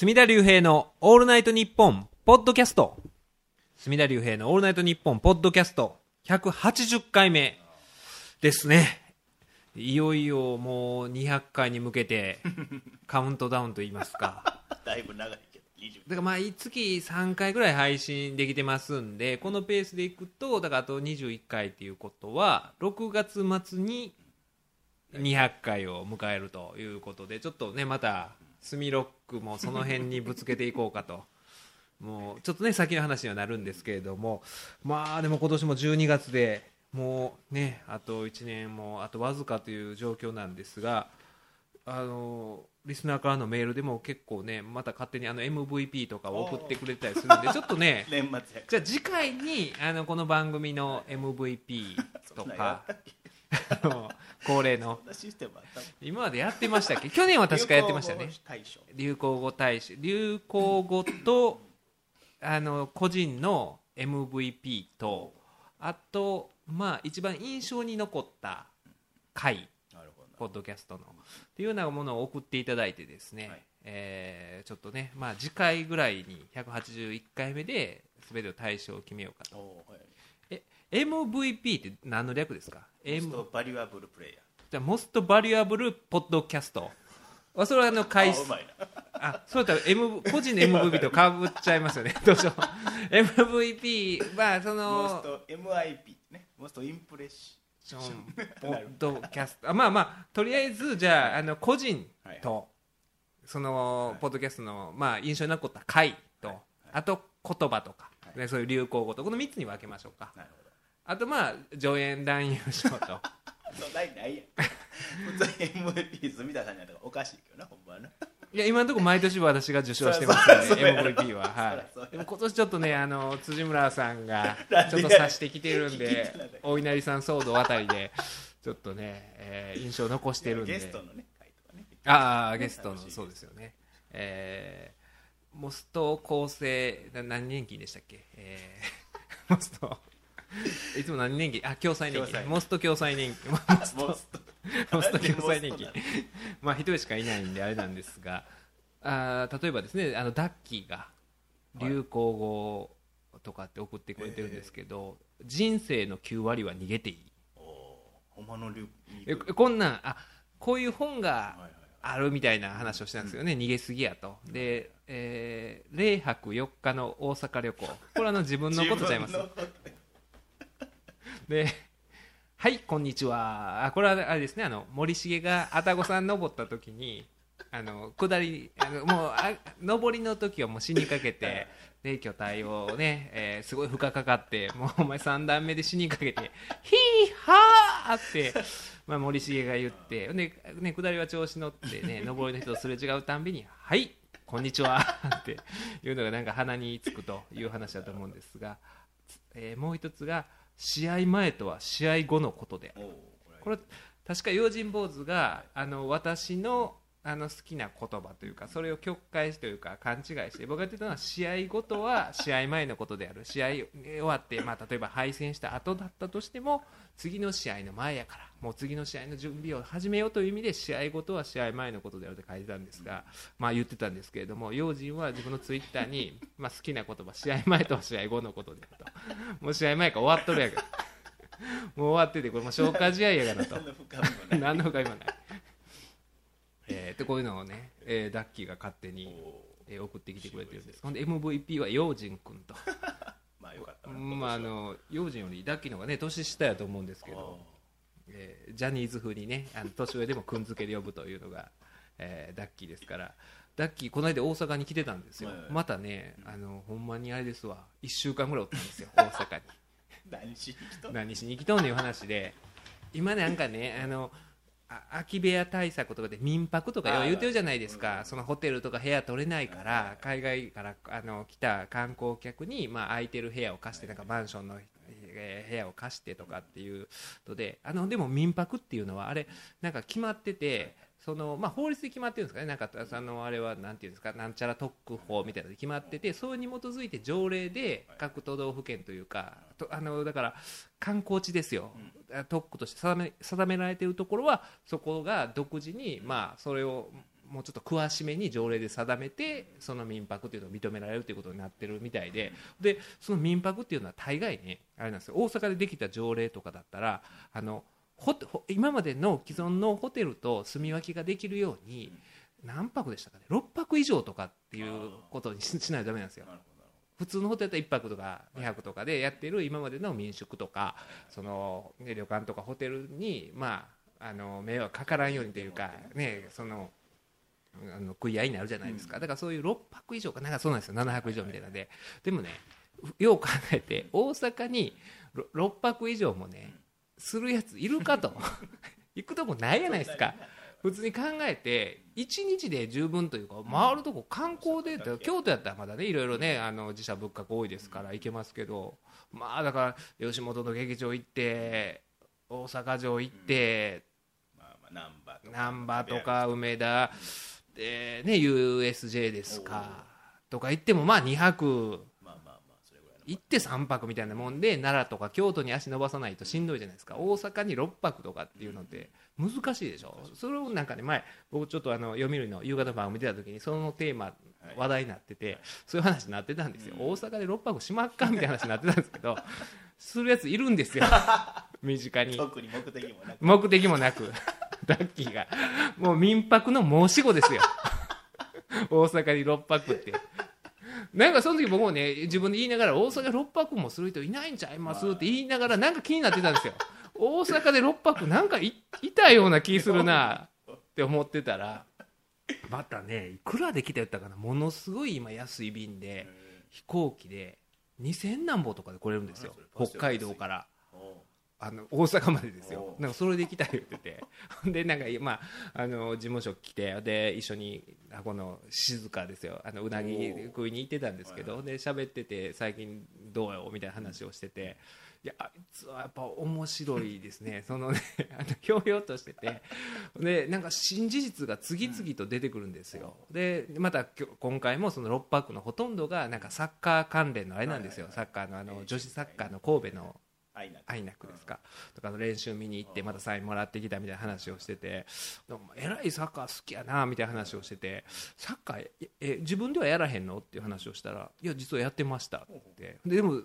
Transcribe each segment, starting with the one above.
隅田隆平のオールナイトニッポンポッドキャスト。隅田隆平のオールナイトニッポンポッドキャスト。180回目ですね。いよいよもう200回に向けて カウントダウンと言いますか。だいぶ長いけど20だからまあ月3回ぐらい配信できてますんでこのペースでいくとだからあと21回っていうことは6月末に200回を迎えるということでちょっとねまたスミロックもその辺にぶつけていこうかと。もうちょっとね先の話にはなるんですけれども。まあでも今年も12月でもうねあと1年もあとわずかという状況なんですがあのリスナーからのメールでも結構ねまた勝手にあの MVP とかを送ってくれたりするんでちょっとね 年末やじゃあ次回にあのこの番組の MVP とか恒例の。今までやってましたっけ？去年は確かやってましたよね。流行語大賞。流行語大使流行語とあの個人の MVP とあとまあ一番印象に残った回。ポッドキャストの。っていうようなものを送っていただいてですね、はい。えーちょっとね、まあ、次回ぐらいに181回目で全ての対象を決めようかと。え MVP って何の略ですか？モス M トバリュアブルプレイヤーじゃモストバリュアブルポッドキャストあそれはあの回数あそうだった。ら M 個人の MVP とかぶっちゃいますよね。どうしよう MVP はそモスのト MIP ね。モストインプレッシションポッドキャスト。あまあまあとりあえずじゃああの個人と、そのポッドキャストの、まあ、印象に残った回と、あと言葉とか、そういう流行語とこの3つに分けましょうか。なるほどあとまあ助演男優賞と。そうないないやん。普通に MVP 住田さんったからおかしいけどなほんまはな。いや今のところ毎年私が受賞してますので MVP は、はい、でも今年ちょっとねあの辻村さんがちょっと指してきてるんで お稲荷さん騒動あたりでちょっとね、えー印象残してるんで。ゲストのね回とかね。ああゲストのそうですよね。えー、モスト構成な何年金でしたっけ、えー、モスト いつも何年金あ共済年金モスト共済年金 モスト。モスト共済年金 まあ一人しかいないんであれなんですが。あー例えばですねあのダッキーが流行語とかって送ってくれてるんですけど、人生の9割は逃げていい。おーほんまの流えこんなんあこういう本があるみたいな話をしたんですよね、逃げすぎやと。で、えー、0泊4日の大阪旅行。これはあの自分のことちゃいますで「はいこんにちは」あこれはあれですねあの森重が愛宕山登った時にあの下りあのもうあ登りの時はもう死にかけてで 巨体をね、えーすごい負荷かかってもうお前3段目で死にかけて「ヒーハー!」って、まあ、森重が言ってで、ね、下りは調子乗ってね登りの人とすれ違うたんびに「はいこんにちは」っていうのがなんか鼻につくという話だと思うんですが、えーもう一つが試合前とは試合後のことで。あるこれ確か用心坊主があの私のあの好きな言葉というかそれを曲解しというか勘違いして僕が言ってたのは試合後とは試合前のことである。試合終わって、まあ、例えば敗戦した後だったとしても次の試合の前やからもう次の試合の準備を始めようという意味で試合後とは試合前のことであると書いてたんですが、まあ、言ってたんですけれども用心は自分のツイッターに、まあ、好きな言葉試合前とは試合後のことであると。もう試合前から終わっとるやん。かもう終わっててこれもう消化試合やからと。何の他にもない。えー、でこういうのをね、えーダッキーが勝手に、えー送ってきてくれてるんです。ほんで MVP は陽人君と、まあよかったなまああの陽人よりダッキーの方がね年下やと思うんですけど、おえージャニーズ風にねあの年上でもくんづけで呼ぶというのが、えーダッキーですから。ダッキーこの間大阪に来てたんですよ、またねあのほんまにあれですわ。1週間ぐらいおったんですよ 大阪に。ー何しに来た何しに来とんねんいう話で。今なんかねあのあ空き部屋対策とかで民泊とかよう言うてるじゃないですか。そのホテルとか部屋取れないから海外からあの来た観光客に、まあ、空いてる部屋を貸してなんかマンションの、えー部屋を貸してとかっていうのであのでも民泊っていうのはあれなんか決まっててそのまあ、法律で決まってるんですかね、なんかあのあれはなんていうんですか、なんちゃら特区法みたいなので決まってて、それに基づいて条例で各都道府県というか、とあのだから観光地ですよ、特区として定め定められているところは、そこが独自に、まあ、それをもうちょっと詳しめに条例で定めてその民泊っていうのを認められるということになってるみたいで。でその民泊っていうのは大概ねあれなんですよ。大阪でできた条例とかだったらあの今までの既存のホテルと住み分けができるように何泊でしたかね？6泊以上とかっていうことにししないとダメなんですよ。普通のホテルだったら1泊とか2泊とかでやってる今までの民宿とかその、ね、旅館とかホテルに、まあ、あの迷惑かからんようにというか、ね、そのあの食い合いになるじゃないですか、だからそういう6泊以上かなんかそうなんですよ。7泊以上みたいなんで。でもねよう考えて大阪に6泊以上もねするやついるかと。行くとこないやないですか。普通に考えて1日で十分というか回るとこ観光で京都やったらまだねいろいろねあの自社物価が多いですから行けますけど。まあだから吉本の劇場行って大阪城行って難波とか。梅田。でね USJ ですか。とか行ってもまあ2泊行って3泊みたいなもんで奈良とか京都に足伸ばさないとしんどいじゃないですか。大阪に6泊とかっていうのって難しいでしょ。それをなんかね前僕ちょっとあの読売の夕方番を見てた時にそのテーマ話題になっててそういう話になってたんですよ。大阪で6泊しまっかみたいな話になってたんですけど するやついるんですよ。身近に。特に目的もなく。目的もなく。ダッキーが。もう民泊の申し子ですよ。大阪に6泊ってなんかその時僕もね自分で言いながら大阪6泊もする人いないんちゃいます？って言いながらなんか気になってたんですよ。大阪で6泊なんかいいたような気するなって思ってたら。またねいくらで来たやったかな。ものすごい今安い便で飛行機で2000何本とかで来れるんですよ。北海道からあの大阪までですよ。なんかそれで行きたい言って。て でなんか、まあ、あの事務所来てで一緒にあこの静かですよ。あのうなぎ食いに行ってたんですけどで喋ってて最近どうよみたいな話をしてて。いやあいつはやっぱ面白いですね、そのね、あのひょうひょうとしてて、でなんか新事実が次々と出てくるんですよ、でまたきょ今回もその6泊のほとんどがなんかサッカー関連のあれなんですよ、はいサッカーのあの女子サッカーの神戸のアイナックですか、とかの練習見に行ってまたサインもらってきたみたいな話をしててえらいサッカー好きやなみたいな話をしててサッカーええ自分ではやらへんの？っていう話をしたらいや実はやってました。って。ででも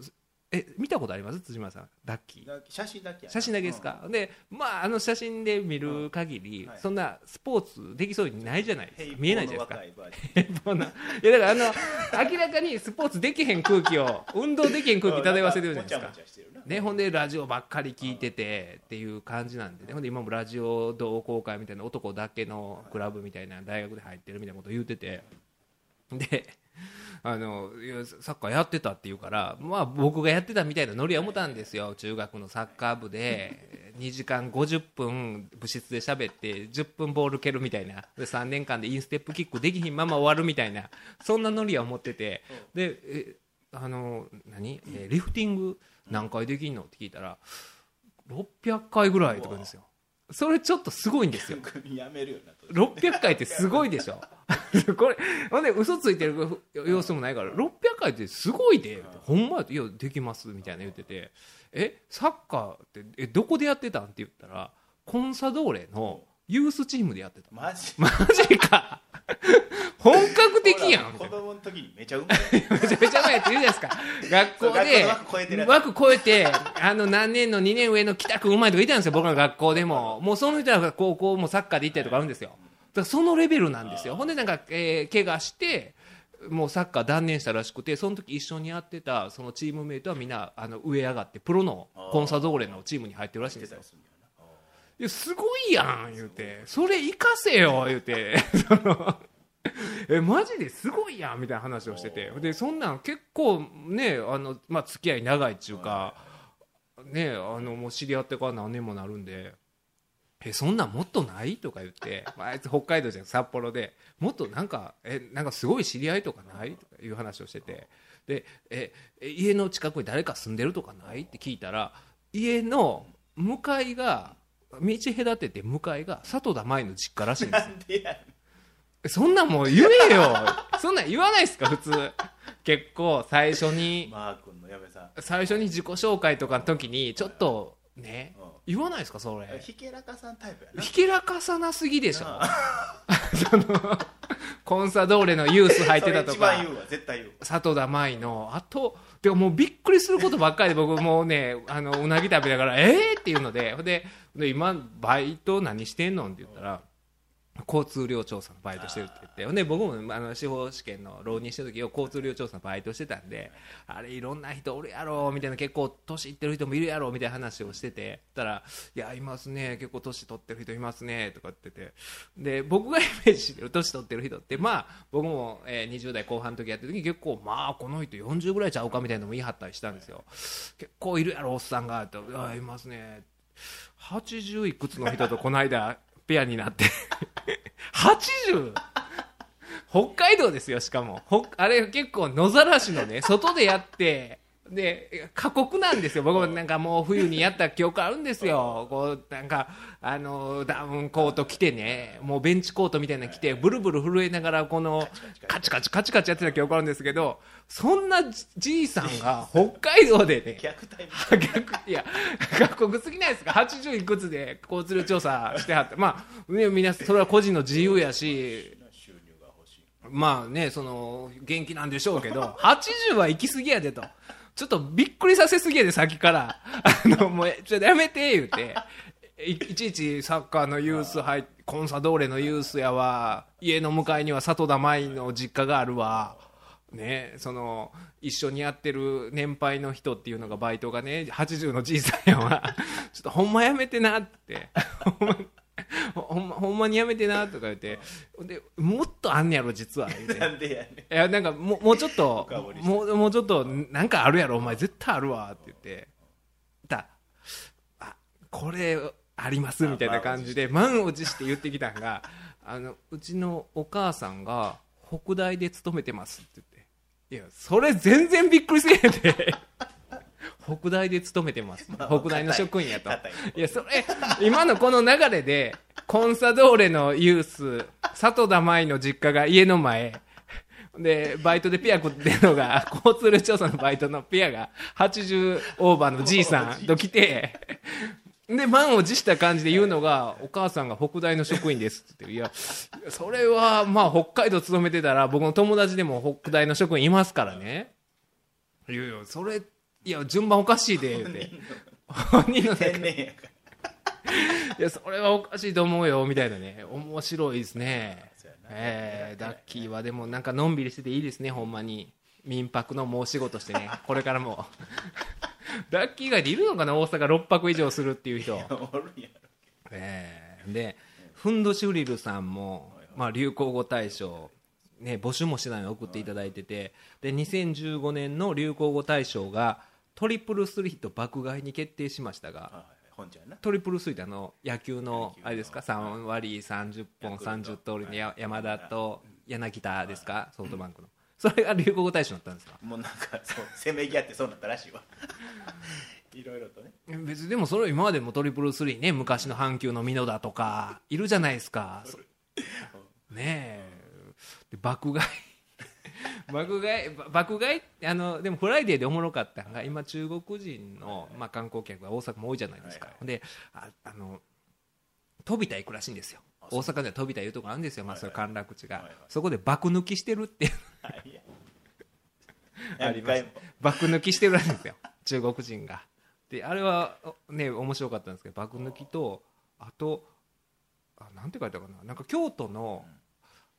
え見たことあります？辻村さん。ダッキー。だ写真だけ写真だけですか、でまああの写真で見る限り、うんはい。そんなスポーツできそうにないじゃないですか。見えないじゃないですか。いやだからあの明らかにスポーツできへん空気を運動できへん空気漂わせてるじゃないですかね、ほんでラジオばっかり聞いててっていう感じなんで,、ね、ほんで今もラジオ同好会みたいな男だけのクラブみたいな大学で入ってるみたいなこと言ってて。であのサッカーやってたって言うから、まあ、僕がやってたみたいなノリは思ったんですよ。中学のサッカー部で2時間50分部室で喋って10分ボール蹴るみたいな。で3年間でインステップキックできひんまま終わるみたいな。そんなノリは思ってて。であの何、リフティング？何回できんの？って聞いたら600回ぐらいとか言うんですよ。それちょっとすごいんですよ。やめるよなと600回ってすごいでしょ。これほんで嘘ついてる様子もないから600回ってすごいで。ほんまやと。いやできますみたいな言ってて。えサッカーってえどこでやってたん？って言ったらコンサドーレのユースチームでやってた。マジ？マジか。本格的やん。子供の時にめちゃうまい。めちゃめちゃ前って言うじゃないですか学校で枠超えてあの何年の2年上の北くんうまいとかいたんですよ僕の学校でも。もうその人らが高校もサッカーで行ったりとかあるんですよ。だそのレベルなんですよ。ほんでなんか、えー怪我してもうサッカー断念したらしくてその時一緒にやってたそのチームメイトはみんなあの上上がってプロのコンサドーレのチームに入ってるらしいんですよ。すごいやん言うて。それ生かせよ言うて えマジですごいやんみたいな話をしてて。でそんなん結構ねあの、まあ、付き合い長いっていうか、ねあのもう知り合ってから何年もなるんで。えそんなんもっとないとか言って、まあ、あいつ北海道じゃん札幌で。もっとなんかえなんかすごい知り合いとかない？とかいう話をしてて。でええ家の近くに誰か住んでるとかない？って聞いたら家の向かいが道隔てて向かいが里田舞の実家らしいんですよ。なんでやねん。えそんなんもう言えよ。そんなん言わないですか普通。結構最初に。マー君の嫁さん。最初に自己紹介とかの時にちょっとねうん。言わないですかそれ。ひけらかさんタイプやな。ひけらかさなすぎでしょ。な そのコンサドーレのユース入ってたとか。里田舞の。あとてかもうびっくりすることばっかりで僕もうねあのうなぎ食べながら「えー!」っていうので。ほんでで今バイト何してんの？って言ったら交通量調査のバイトしてるって言ってで僕もあの司法試験の浪人してる時を交通量調査のバイトしてたんであれいろんな人おるやろみたいな結構年いってる人もいるやろみたいな話をしてて。たら「いやいますね結構年取ってる人いますね」とかって言って。で僕がイメージしてる年取ってる人ってまあ僕も、えー20代後半の時やってる時結構まあこの人40ぐらいちゃうかみたいなのも言い張ったりしたんですよ。結構いるやろおっさんが。って「いやいますね」80いくつの人とこの間ペアになって。80? 北海道ですよしかも。あれ結構野ざらしのね外でやって。で過酷なんですよ。僕もなんかもう冬にやった記憶あるんですよ。こうなんかあのダウンコート着てねもうベンチコートみたいなの着てブルブル震えながらこのカチカチカチカチ。やってた記憶あるんですけどそんなじいさんが北海道でねい逆いや過酷すぎないですか？80いくつで交通量調査してはって。まあね皆それは個人の自由やし。まあねその元気なんでしょうけど80は行き過ぎやでとちょっとびっくりさせすぎやでさっきから。あのもうちょっとやめて言うて。いいちいちサッカーのユース入ってコンサドーレのユースやわ。家の向かいには里田舞の実家があるわ。ね、その一緒にやってる年配の人っていうのがバイトがね80のじいさんやわ。ちょっとほんまやめてなって。ほんまほんまにやめてなとか言ってでもっとあんねやろ実は。言うてなんでやねん。いやなんかもうもうちょっと深掘りして。もうもうちょっとなんかあるやろお前。絶対あるわって言って。だあこれありますみたいな感じで満を持して言ってきたんが あのうちのお母さんが北大で勤めてますって言って。いやそれ全然びっくりせえへんで北大で勤めてます、まあ北大の職員やと。硬い。いやそれ今のこの流れでコンサドーレのユース里田舞の実家が家の前。でバイトでペア食ってるのが 交通量調査のバイトのペアが80オーバーのじいさんと来てで満を持した感じで言うのがお母さんが北大の職員ですって。いやそれはまあ北海道勤めてたら僕の友達でも北大の職員いますからね。いやいやそれいや順番おかしいで言うて本人の中天然やから いや、それはおかしいと思うよ、みたいなね。面白いですね。えー、ダッキーはでもなんかのんびりしてていいですね、ほんまに。民泊のもう仕事してね、これからも。ダッキー以外でいるのかな、大阪6泊以上するっていう人。えー、で、フンドシュリルさんも、まあ、流行語大賞、ね、募集もしないの送っていただいてて、で、2015年の流行語大賞が、トリプルスリーと爆買いに決定しましたが、はいはい本ちゃんな。トリプルスリーってあの野球のあれですか？3割30本ヤクルトリプルスリーのや山田と柳田ですか？ソフトバンクの。それが流行語大賞だったんですか？もうなんかそうせめぎ合ってそうなったらしいわ。いろいろとね。別にでもそれ今までもトリプルスリーね昔の阪急の簑田とかいるじゃないですか。そねえ。で爆買い爆買いば爆買い？あのでもフライデーでおもろかったのが今中国人の、まあ、観光客が大阪も多いじゃないですか、はいでああの飛び田行くらしいんですよ。大阪では飛び田いうところあるんですよ、まあ、それはい。はい歓楽地が、はいはい。そこで爆抜きしてるっていう。はい。やあります。爆抜きしてるらしいんですよ。中国人が。であれはね面白かったんですけど爆抜きとあとあなんて書いてあるかな。なんか京都の、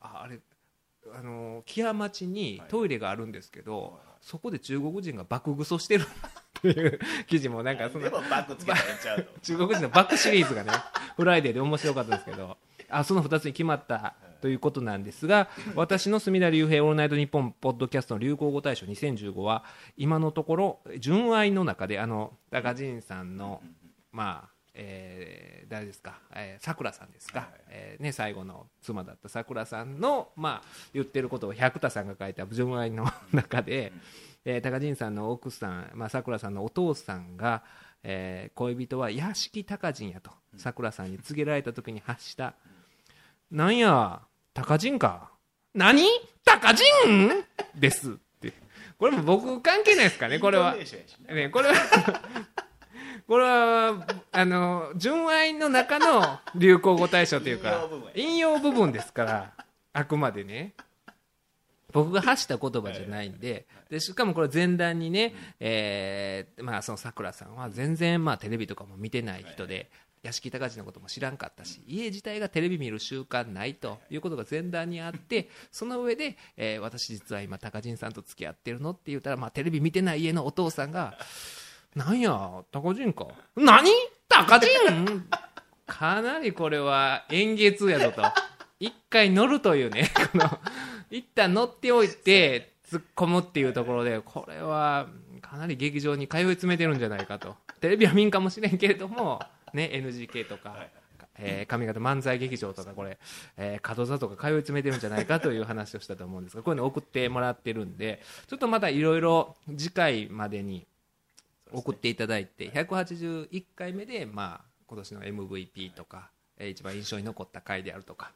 ああれあの木屋町にトイレがあるんですけど、そこで中国人が爆ぐそしてる。っていう記事もなんかその中国人のバックシリーズがねフライデーで面白かったんですけどあその2つに決まったということなんですが私の角田龍平オールナイトニッポンポッドキャストの流行語大賞2015は今のところ殉愛の中であのたかじんさんのまあえー誰ですか？えーさくらさんですか、はいはいえーね、最後の妻だったさくらさんの、まあ、言ってることを百田さんが書いた殉愛の中で、えー高陣さんの奥さん、まあ、さくらさんのお父さんが、えー恋人は屋敷高陣やとさくらさんに告げられた時に発した「なんや高陣か？何？高陣です」って。これも僕関係ないですかねこれは。ね、これはこれはあの純愛の中の流行語大賞というか引用部分ですからあくまでね。僕が発した言葉じゃないんででしかもこれ前段にね、えーまあ、そのさくらさんは全然まあテレビとかも見てない人で、屋敷隆史のことも知らんかったし家自体がテレビ見る習慣ないということが前段にあってその上で、えー私実は今高陣さんと付き合ってるのって言ったら、まあ、テレビ見てない家のお父さんが「なんや高陣か？何？高陣 かなりこれは円月やぞと。一回乗るというね。この一旦乗っておいて突っ込むっていうところでこれはかなり劇場に通い詰めてるんじゃないかと。テレビは見んかもしれんけれども、ね、NGK とか、えー上方漫才劇場とかこれ、えー門座とか通い詰めてるんじゃないかという話をしたと思うんですがこういうの送ってもらってるんでちょっとまたいろいろ次回までに送っていただいて181回目で、まあ、今年の MVP とか、えー一番印象に残った回であるとか、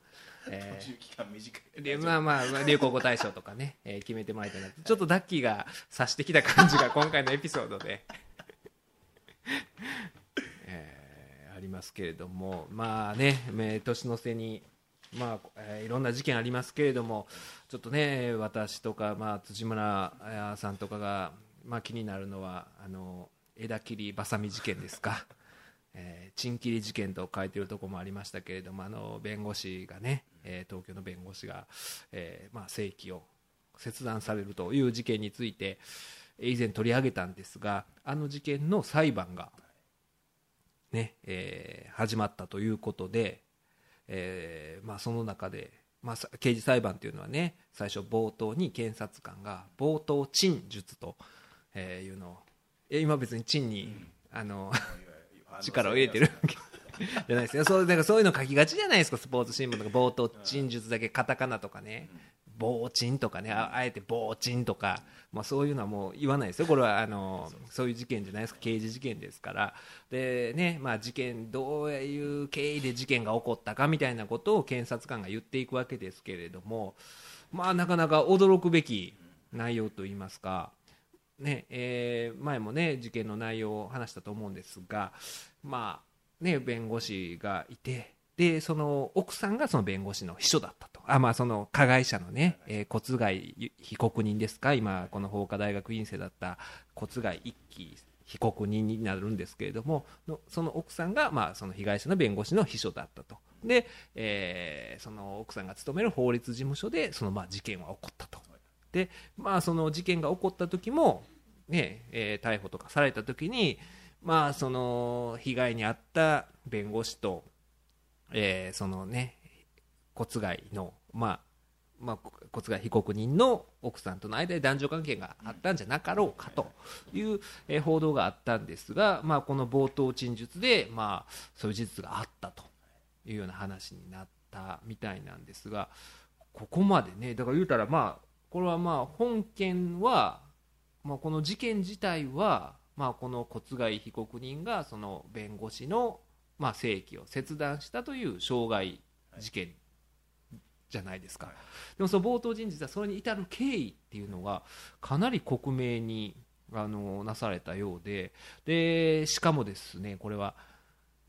えー途中期間短い。でまあまあ流行語大賞とかね、えー決めてもらいたいなと。ちょっとダッキーが察してきた感じが 今回のエピソードで、えーありますけれどもまあねえー年の瀬にまあえーいろんな事件ありますけれどもちょっとね私とか、まあ、辻村えーさんとかが、まあ、気になるのはあの枝切りばさみ事件ですか？えー、チン切り事件と書いてるところもありましたけれどもあの弁護士がね、えー東京の弁護士が、えーまあ、正規を切断されるという事件について以前取り上げたんですがあの事件の裁判が、ねえー始まったということで、えーまあ、その中で、まあ、刑事裁判というのはね最初冒頭に検察官が冒頭陳述と、えーいうのをえ今別に陳に、あの 力を入れてる じゃないですよそうなんかそういうの書きがちじゃないですか。スポーツ新聞とか冒頭陳述だけカタカナとかね傍陳とかねああえて傍陳とか、まあ、そういうのはもう言わないですよ。これはあのそういう事件じゃないですか。刑事事件ですから。でねまあ事件どういう経緯で事件が起こったかみたいなことを検察官が言っていくわけですけれどもまあなかなか驚くべき内容といいますかねえー前もね事件の内容を話したと思うんですが、まあね、弁護士がいてでその奥さんがその弁護士の秘書だったと。あ、まあ、その加害者のね、えー、小津貝被告人ですか？今この法科大学院生だった小津貝一輝被告人になるんですけれどもその奥さんが、まあ、その被害者の弁護士の秘書だったと。で、えーその奥さんが勤める法律事務所でそのまあ事件は起こったと。で、まあ、その事件が起こった時も、ねえー逮捕とかされた時に、まあ、その被害に遭った弁護士と、えーそのね骨害の、まあまあ、骨害被告人の奥さんとの間で男女関係があったんじゃなかろうかという、え報道があったんですが、まあ、この冒頭陳述で、まあ、そういう事実があったというような話になったみたいなんですがここまでねだから言うたらまあこれはまあ本件は、まあ、この事件自体は、まあ、この骨害被告人がその弁護士の、まあ、正規を切断したという傷害事件じゃないですか、でもその冒頭人事はそれに至る経緯っていうのがかなり克明にあのなされたようで。でしかもですねこれは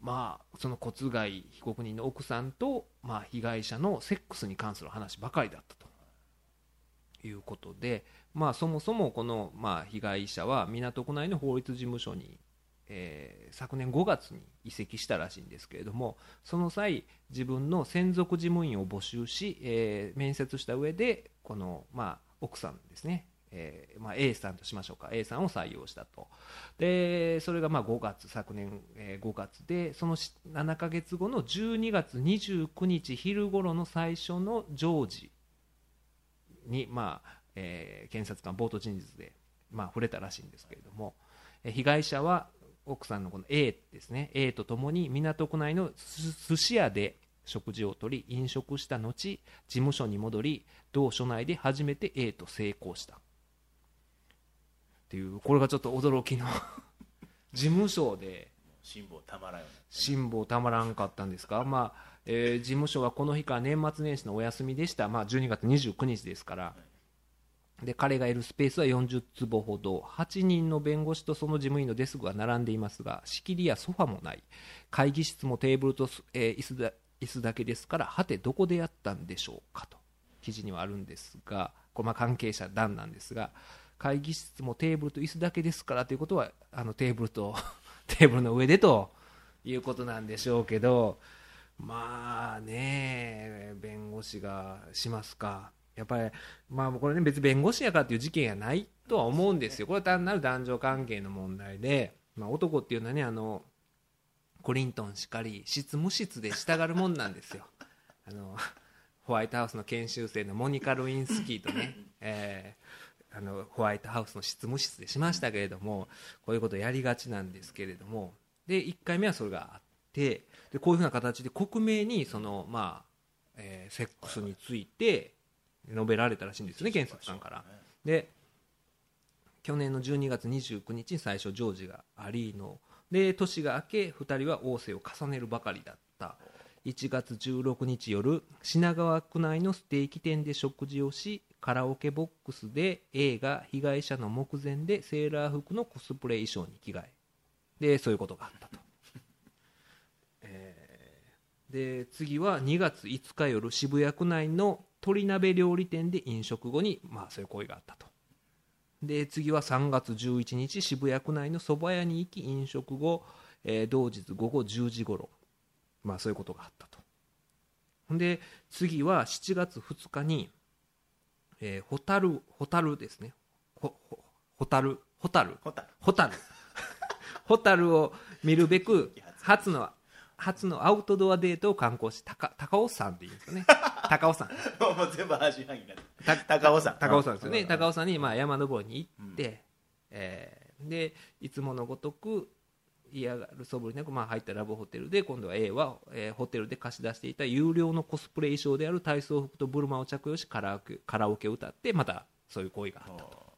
まあ、その骨害被告人の奥さんと、まあ、被害者のセックスに関する話ばかりだったということで、まあ、そもそもこの、まあ、被害者は港区内の法律事務所に、えー昨年5月に移籍したらしいんですけれどもその際自分の専属事務員を募集し、えー面接した上でこの、まあ、奥さんですね、えーまあ、A さんとしましょうか。A さんを採用したと。でそれがまあ5月昨年、えー5月でその7ヶ月後の12月29日昼頃の最初の常時に、まあえー検察官冒頭陳述で、まあ、触れたらしいんですけれども、えー被害者は奥さんのこの A ですね。A とともに港区内のす寿司屋で食事をとり飲食した後事務所に戻り同所内で初めて A と成功した。っていうこれがちょっと驚きの事務所で辛抱たまらんよ辛抱たまらんかったんですか、まあえー事務所はこの日から年末年始のお休みでした、まあ、12月29日ですから、で彼がいるスペースは40坪ほど。8人の弁護士とその事務員のデスクが並んでいますが仕切りやソファもない。会議室もテーブルと、えー椅子だ椅子だけですからはてどこでやったんでしょうかと。記事にはあるんですがこれま関係者談なんですが会議室もテーブルと椅子だけですからということはあのテーブルと テーブルの上でということなんでしょうけどまあね弁護士がしますか。やっぱりまあこれね別に弁護士やからっていう事件やないとは思うんですよ。これは単なる男女関係の問題で、まあ、男っていうのはねあのコリントンしかり執務室で従うもんなんですよ。あのホワイトハウスの研修生のモニカ・ルインスキーとね、えーあのホワイトハウスの執務室でしましたけれどもこういうことをやりがちなんですけれども。で1回目はそれがあってでこういうふうな形で克明にその、まあえーセックスについて述べられたらしいんですよね検察官から。で去年の12月29日に最初ジョージがアリーノ。で年が明け2人は仰せを重ねるばかりだった。1月16日夜品川区内のステーキ店で食事をしカラオケボックスで A が被害者の目前でセーラー服のコスプレ衣装に着替え。でそういうことがあったと、えーで次は2月5日夜渋谷区内の鶏鍋料理店で飲食後に、まあ、そういう行為があったと。で次は3月11日渋谷区内の蕎麦屋に行き飲食後、えー同日午後10時頃まあそういうことがあったと。で次は7月2日に、えー、ホタルホタルですね。ホタル？ホタル。ホタル。ホタル。ホタルを見るべく初の初のアウトドアデートを観光し高高尾山っていうんですかね。高尾山。もう全部半信半疑になってた高尾山。高尾山ですよね。うん高尾山にまあ山登りに行って、えーでいつものごとく嫌がるそぶりなく、まあ、入ったラブホテルで今度は A は、えーホテルで貸し出していた有料のコスプレ衣装である体操服とブルマを着用しカラオケカラオケを歌ってまたそういう行為があったと。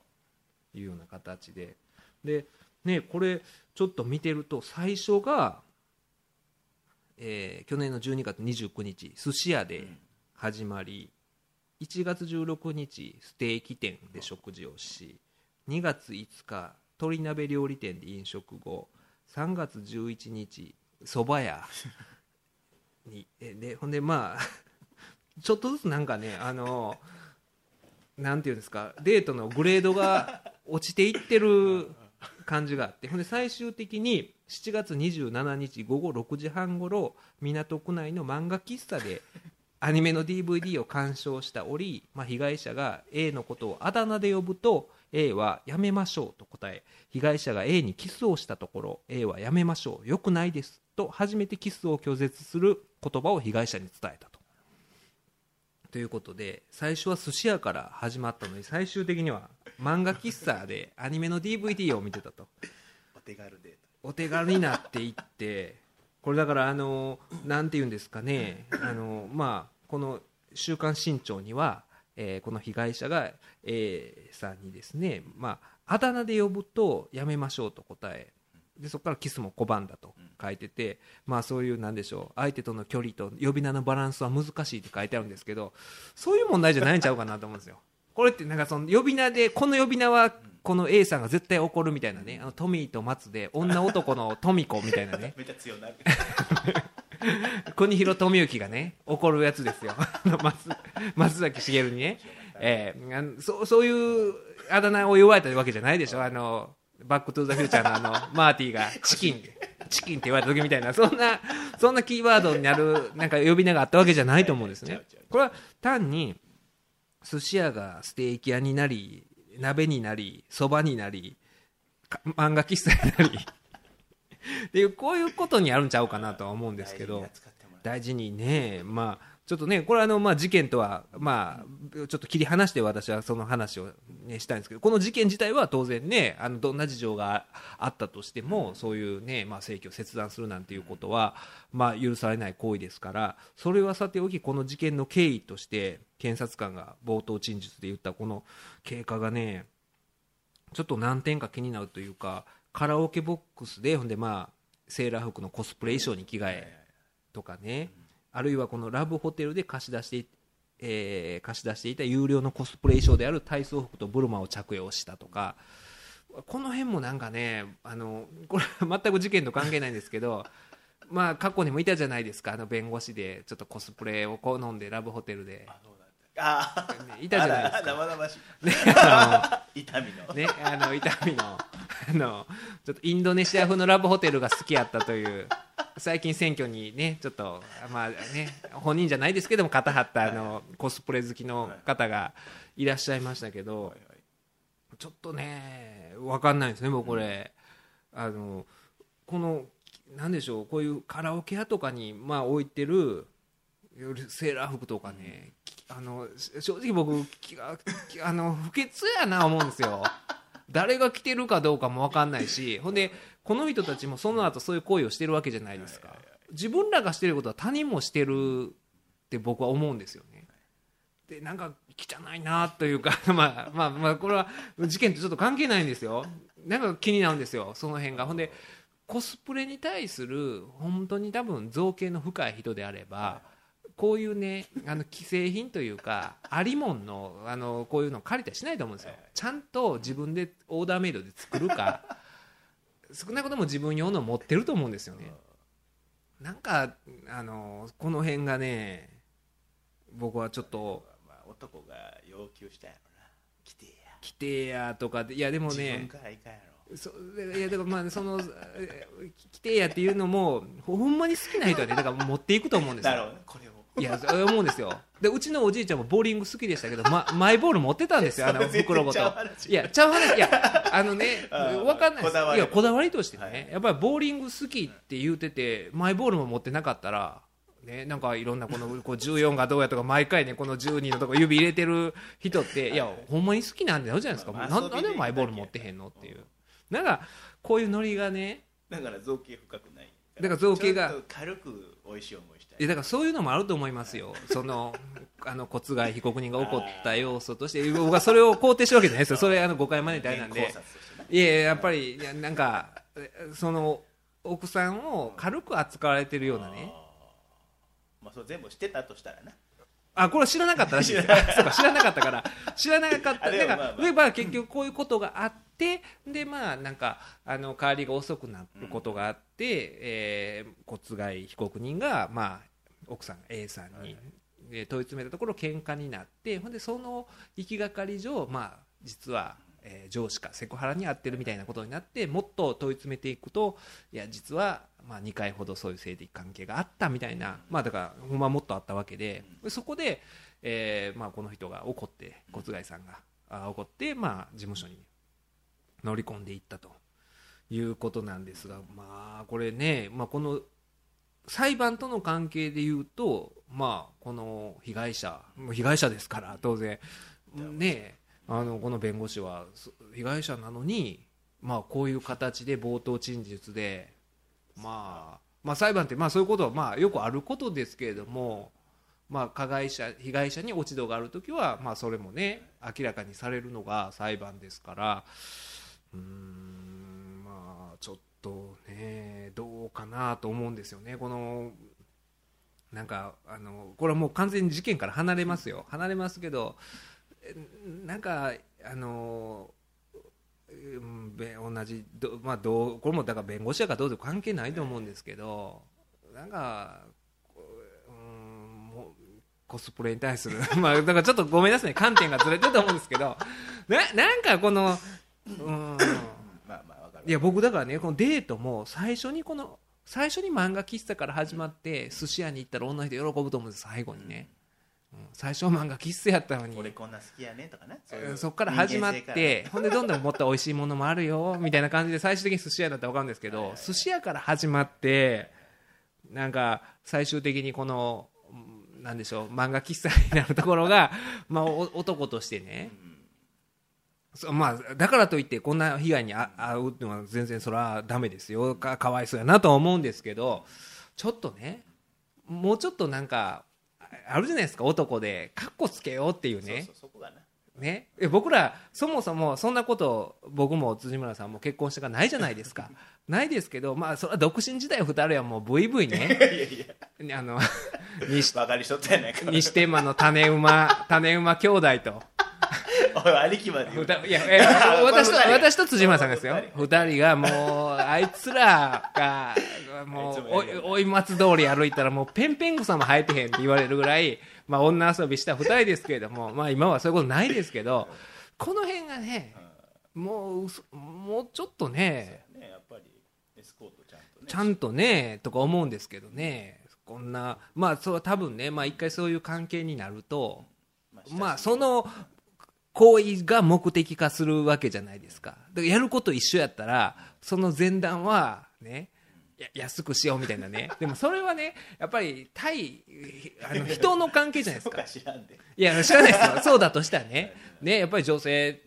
いうような形で。で、ね、これちょっと見てると最初が、えー去年の12月29日寿司屋で始まり、1月16日ステーキ店で食事をし2月5日鶏鍋料理店で飲食後3月11日蕎麦屋にでほんでまあ ちょっとずつなんかねあのなんていうんですかデートのグレードが落ちていってる感じがあってほんで最終的に7月27日午後6時半ごろ港区内の漫画喫茶でアニメの DVD を鑑賞した折、まあ、被害者が A のことをあだ名で呼ぶと A はやめましょうと答え被害者が A にキスをしたところ A はやめましょうよくないですと初めてキスを拒絶する言葉を被害者に伝えたと。ということで最初は寿司屋から始まったのに最終的には漫画喫茶でアニメの DVD を見てたとお手軽デートお手軽になっていってこれだからあのなんて言うんですかねあのまあこの「週刊新潮」には、えーこの被害者が A さんにですねまああだ名で呼ぶとやめましょうと答えでそこからキスも拒んだと書いてて、まあそういうなんでしょう相手との距離と呼び名のバランスは難しいって書いてあるんですけどそういう問題じゃないんちゃうかなと思うんですよ。これってなんかその呼び名でこの呼び名はこの A さんが絶対怒るみたいなねあのトミーと松で女男の トミコみたいなね。めっちゃ強なる。国広富之がね怒るやつですよ。松松崎しげるにね、えーあのそうそういうあだ名を言われたわけじゃないでしょ。あのバック・トゥ・ザ・フューチャーのあの マーティがチキンチキンって言われた時みたいなそんなそんなキーワードになるなんか呼び名があったわけじゃないと思うんですね。これは単に寿司屋がステーキ屋になり鍋になりそばになりか漫画喫茶になり。っていうこういうことにあるんちゃうかなとは思うんですけど大事にね、まあ、ちょっとね、これあの、まあ、事件とは、まあ、ちょっと切り離して私はその話を、ね、したいんですけど、この事件自体は当然ね、あのどんな事情があったとしても、そういうね、まあ、正規を切断するなんていうことは、まあ、許されない行為ですから、それはさておき、この事件の経緯として、検察官が冒頭陳述で言ったこの経過がね、ちょっと何点か気になるというか、カラオケボックスで、ほんで、まあ、セーラー服のコスプレ衣装に着替えとかね、あるいはこのラブホテルで貸し出してえー貸し出していた有料のコスプレ衣装である体操服とブルマを着用したとかこの辺もなんかねあのこれ 全く事件と関係ないんですけどまあ過去にもいたじゃないですかあの弁護士でちょっとコスプレを好んでラブホテルで。あそうなんだ。ああいたじゃないですか。生々しい。ねあ 痛みのの。ねあの痛みのあのちょっとインドネシア風のラブホテルが好きやったという最近選挙にねちょっとまあね本人じゃないですけども肩張ったあのコスプレ好きの方がいらっしゃいましたけど、ちょっとね分かんないですね僕これ、あのこのなんでしょうこういうカラオケ屋とかにまあ置いてるセーラー服とかね、きあのし正直僕あの不潔やな思うんですよ誰が着てるかどうかも分かんないし ほんでこの人たちもその後そういう行為をしてるわけじゃないですか。自分らがしてることは他人もしてるって僕は思うんですよね。でなんか汚いなというか まあまあまあこれは事件とちょっと関係ないんですよ。なんか気になるんですよその辺が。ほんでコスプレに対する本当に多分造形の深い人であればこういうねあの既製品というかありもんのあのこういうの借りたりしないと思うんですよ。ちゃんと自分でオーダーメイドで作るか 少なくとも自分用の持ってると思うんですよね。なんかあのこの辺がね僕はちょっとまあ男が要求したやろな。来てや。規定やとかでいやでもねそいやだからまあそのえ規定やっていうのもほんまに好きな人はねだから持っていくと思うんですよ。これをいや思うんですよ。でうちのおじいちゃんもボーリング好きでしたけど、ま、マイボール持ってたんですよあの袋ごと。いやちゃう話。いやあのね わかんないです。いやこだわりとしてね、はい。やっぱりボーリング好きって言うててマイボールも持ってなかったらね、なんかいろんなこのこう14がどうやとか毎回ねこの12のとこ指入れてる人っていやほんまに好きなんだよじゃないですか、まあなんでマイボール持ってへんのっていう。なんかこういうノリがね。だから造形深くないだから造形が。軽く美味しい思いだからそういうのもあると思いますよ、そのあの骨外被告人が起こった要素として、僕はそれを肯定してるわけじゃないですよ、それあの誤解招いたりなんで。いやいや、やっぱり、なんか、えその奥さんを軽く扱われてるようなね、まあそれ全部知ってたとしたらなあこれは知らなかったらしいです。よ、そうか知らなかったから、知らなかった、だから、まあ、結局こういうことがあって、でまあ、なんか、あの帰りが遅くなることがあって、えー骨外被告人が、まあ、奥さん A さんに、で問い詰めたところ喧嘩になってほんでその行きがかり上、まあ、実は、えー上司かセクハラに遭ってるみたいなことになってもっと問い詰めていくといや実は、まあ、2回ほどそういう性的関係があったみたいな、まあ、だからほんまはもっとあったわけでそこで、えーまあ、この人が怒って骨外さんがあ怒って、まあ、事務所に乗り込んでいったということなんですが、まあ、これね、まあ、この裁判との関係でいうと、まあ、この被害者、もう被害者ですから、当然、ね、あのこの弁護士は被害者なのに、まあ、こういう形で冒頭陳述で、まあ、まあ、裁判って、まあ、そういうことは、まあ、よくあることですけれども、まあ、加害者、被害者に落ち度があるときは、まあ、それもね、明らかにされるのが裁判ですから、うーん、とね、どうかなと思うんですよね、この、なんか、あの、これはもう完全に事件から離れますよ。離れますけど、なんか、あの、同じど、まあ、どうこれもだから弁護士やかどうぞ関係ないと思うんですけど、なんか、うんコスプレに対する、まあ、だからちょっとごめんなさい、観点がずれてると思うんですけど、ななんかこの、うん、いや僕だからねこのデートも最初にこの最初に漫画喫茶から始まって寿司屋に行ったら女の人喜ぶと思うんです最後にね、うん最初漫画喫茶やったのに。俺こんな好きやねとかなそういうんそこから始まってほんでどんどんもっと美味しいものもあるよ みたいな感じで最終的に寿司屋だったら分かるんですけど寿司屋から始まってなんか最終的にこのうんなんでしょう漫画喫茶になるところが、まあ、お男としてね、そうまあ、だからといってこんな被害にあ遭うのは全然それはダメですよ。かかわいそうやなとは思うんですけどちょっとねもうちょっとなんかああるじゃないですか。男でかっこつけようっていうね。ね、え僕らそもそもそんなこと僕も辻村さんも結婚してからないじゃないですか。ないですけどまあそれは独身時代2人はもうブイブイね。いやいやあの西バカにしとったやないか。西天満の種馬種馬兄弟とおい兄貴までいやいや 私と私と辻村さんがですよ。この2人がもうあいつらがもう おい松通り歩いたらもうペンペン草も生えてへんって言われるぐらい、まあ、女遊びした2人ですけれども、まあ、今はそういうことないですけど この辺がねもう嘘もうちょっとねね。やっぱりエスコートちゃんとね。ちゃんとねとか思うんですけどね。こんなまあそう多分ねまあ一回そういう関係になるとまあその行為が目的化するわけじゃないですか。だからやること一緒やったらその前段はねや安くしようみたいなね。でもそれはねやっぱり対あの 人の関係じゃないですか。か知らんで。いや知らないですよ。そうだとしたらね。ねやっぱり女性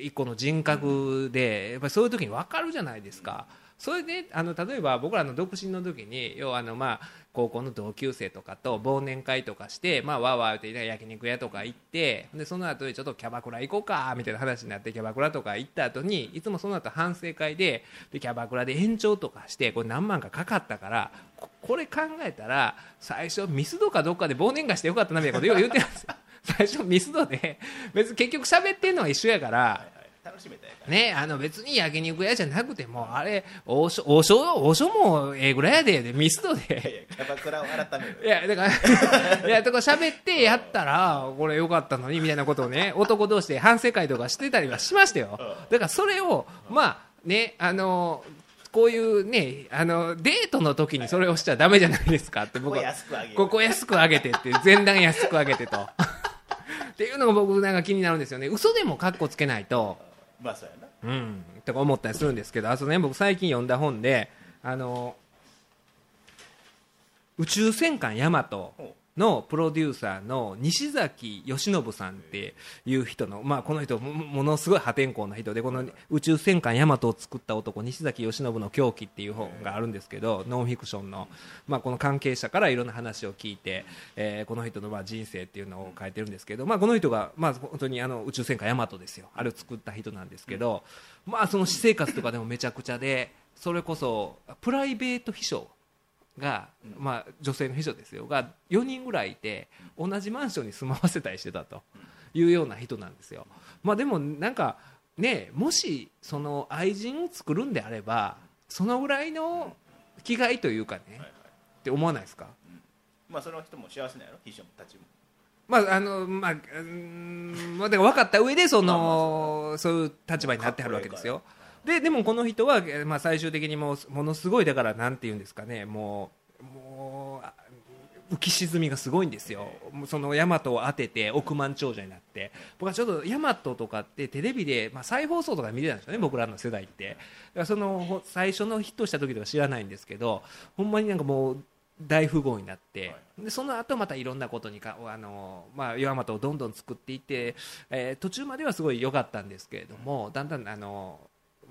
一個の人格でやっぱりそういう時に分かるじゃないですかそれであの例えば僕らの独身の時に要はあの、まあ、高校の同級生とかと忘年会とかして、まあ、わーわーって焼肉屋とか行ってでその後でちょっとキャバクラ行こうかみたいな話になってキャバクラとか行った後にいつもその後反省会ででキャバクラで延長とかしてこれ何万かかかったからこれ考えたら最初ミスドかどっかで忘年会してよかったなみたいなことよう言ってるんです。最初ミスドで別に結局喋ってんのは一緒やから楽しめたやから。ねあの別に焼肉屋じゃなくてもあれ王将王将王将もええぐらいやででミスドで。いやキャバクラを改める。いやだから いやとか喋ってやったらこれよかったのにみたいなことをね男同士で反省会とかしてたりはしましたよ。だからそれをまあねあのこういうねあのデートの時にそれをしちゃダメじゃないですかってここ僕は安くあげる。ここ安く上げてって前段安く上げてと。っていうのが僕なんか気になるんですよね。嘘でもカッコつけないとまあそうやな。うん。とか思ったりするんですけどあとね。僕最近読んだ本であの宇宙戦艦ヤマトのプロデューサーの西崎義信さんっていう人の、まあ、この人ものすごい破天荒な人でこの宇宙戦艦ヤマトを作った男西崎義信の狂気っていう本があるんですけどノンフィクションの、まあ、この関係者からいろんな話を聞いて、えーこの人のまあ人生っていうのを書いてるんですけど、まあ、この人がまあ本当にあの宇宙戦艦ヤマトですよ。あれを作った人なんですけど、まあ、その私生活とかでもめちゃくちゃでそれこそプライベート秘書が、まあ、女性の秘書ですよ。が4人ぐらいいて同じマンションに住まわせたりしてたと。いうような人なんですよ、まあ、でもなんかねもしその愛人を作るんであればそのぐらいの気概というかね、って思わないですか？まあその人も幸せなんやろ？秘書も立ちも。まああのまあうーんまあだから分かった上でそのそういう立場になってはるわけですよ。ででもこの人は、えーまあ、最終的にもうものすごいだからなんて言うんですかね。もうもうあ浮き沈みがすごいんですよ、その大和を当てて億万長者になって。僕はちょっと大和とかってテレビで、まあ、再放送とかで見てたんですよね僕らの世代って。だからそのほ最初のヒットした時とか知らないんですけどほんまになんかもう大富豪になって、でその後またいろんなことにかあの、まあ、岩本をどんどん作っていって、えー途中まではすごい良かったんですけれどもだんだんあの、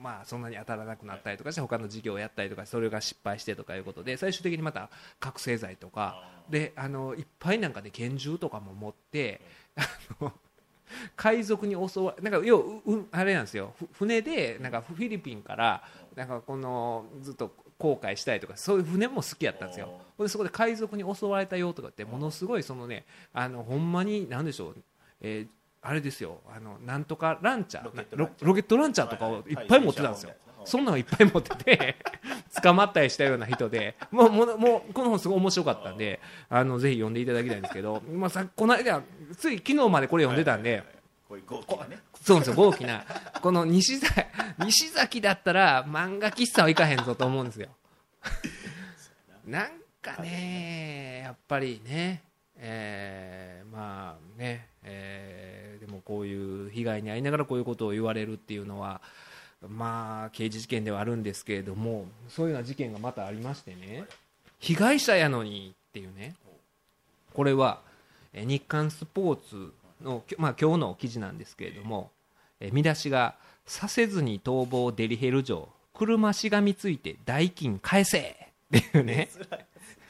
まあ、そんなに当たらなくなったりとかして他の事業をやったりとかそれが失敗してとかいうことで最終的にまた覚醒剤とかであのいっぱいなんかで拳銃とかも持ってあの海賊に襲わなんか要はううあれなんですよ。ふ船でなんかフィリピンからなんかこのずっと航海したりとかそういう船も好きやったんですよ。でそこで海賊に襲われたよとかってものすごいそのねあのほんまに何でしょう、えーあれですよ。あのなんとかランチャー。ロケットロランチャーとかをいっぱい持ってたんですよ、そんなのいっぱい持ってて 捕まったりしたような人で。もうもうもうこの本すごい面白かったんであのぜひ読んでいただきたいんですけど、まあ、さこの間つい昨日までこれ読んでたんで、こういう豪気がね。そうですよ豪気な。この西崎西崎だったら漫画喫茶は行かへんぞと思うんですよ。なんかねやっぱりねえーまあね、えーこういう被害に遭いながらこういうことを言われるっていうのはまあ刑事事件ではあるんですけれどもそういうような事件がまたありましてね。被害者やのにっていうね。これはえー日刊スポーツの、まあ、今日の記事なんですけれども、えー見出しが「させずに逃亡デリヘル城車しがみついて代金返せ!」っていうね。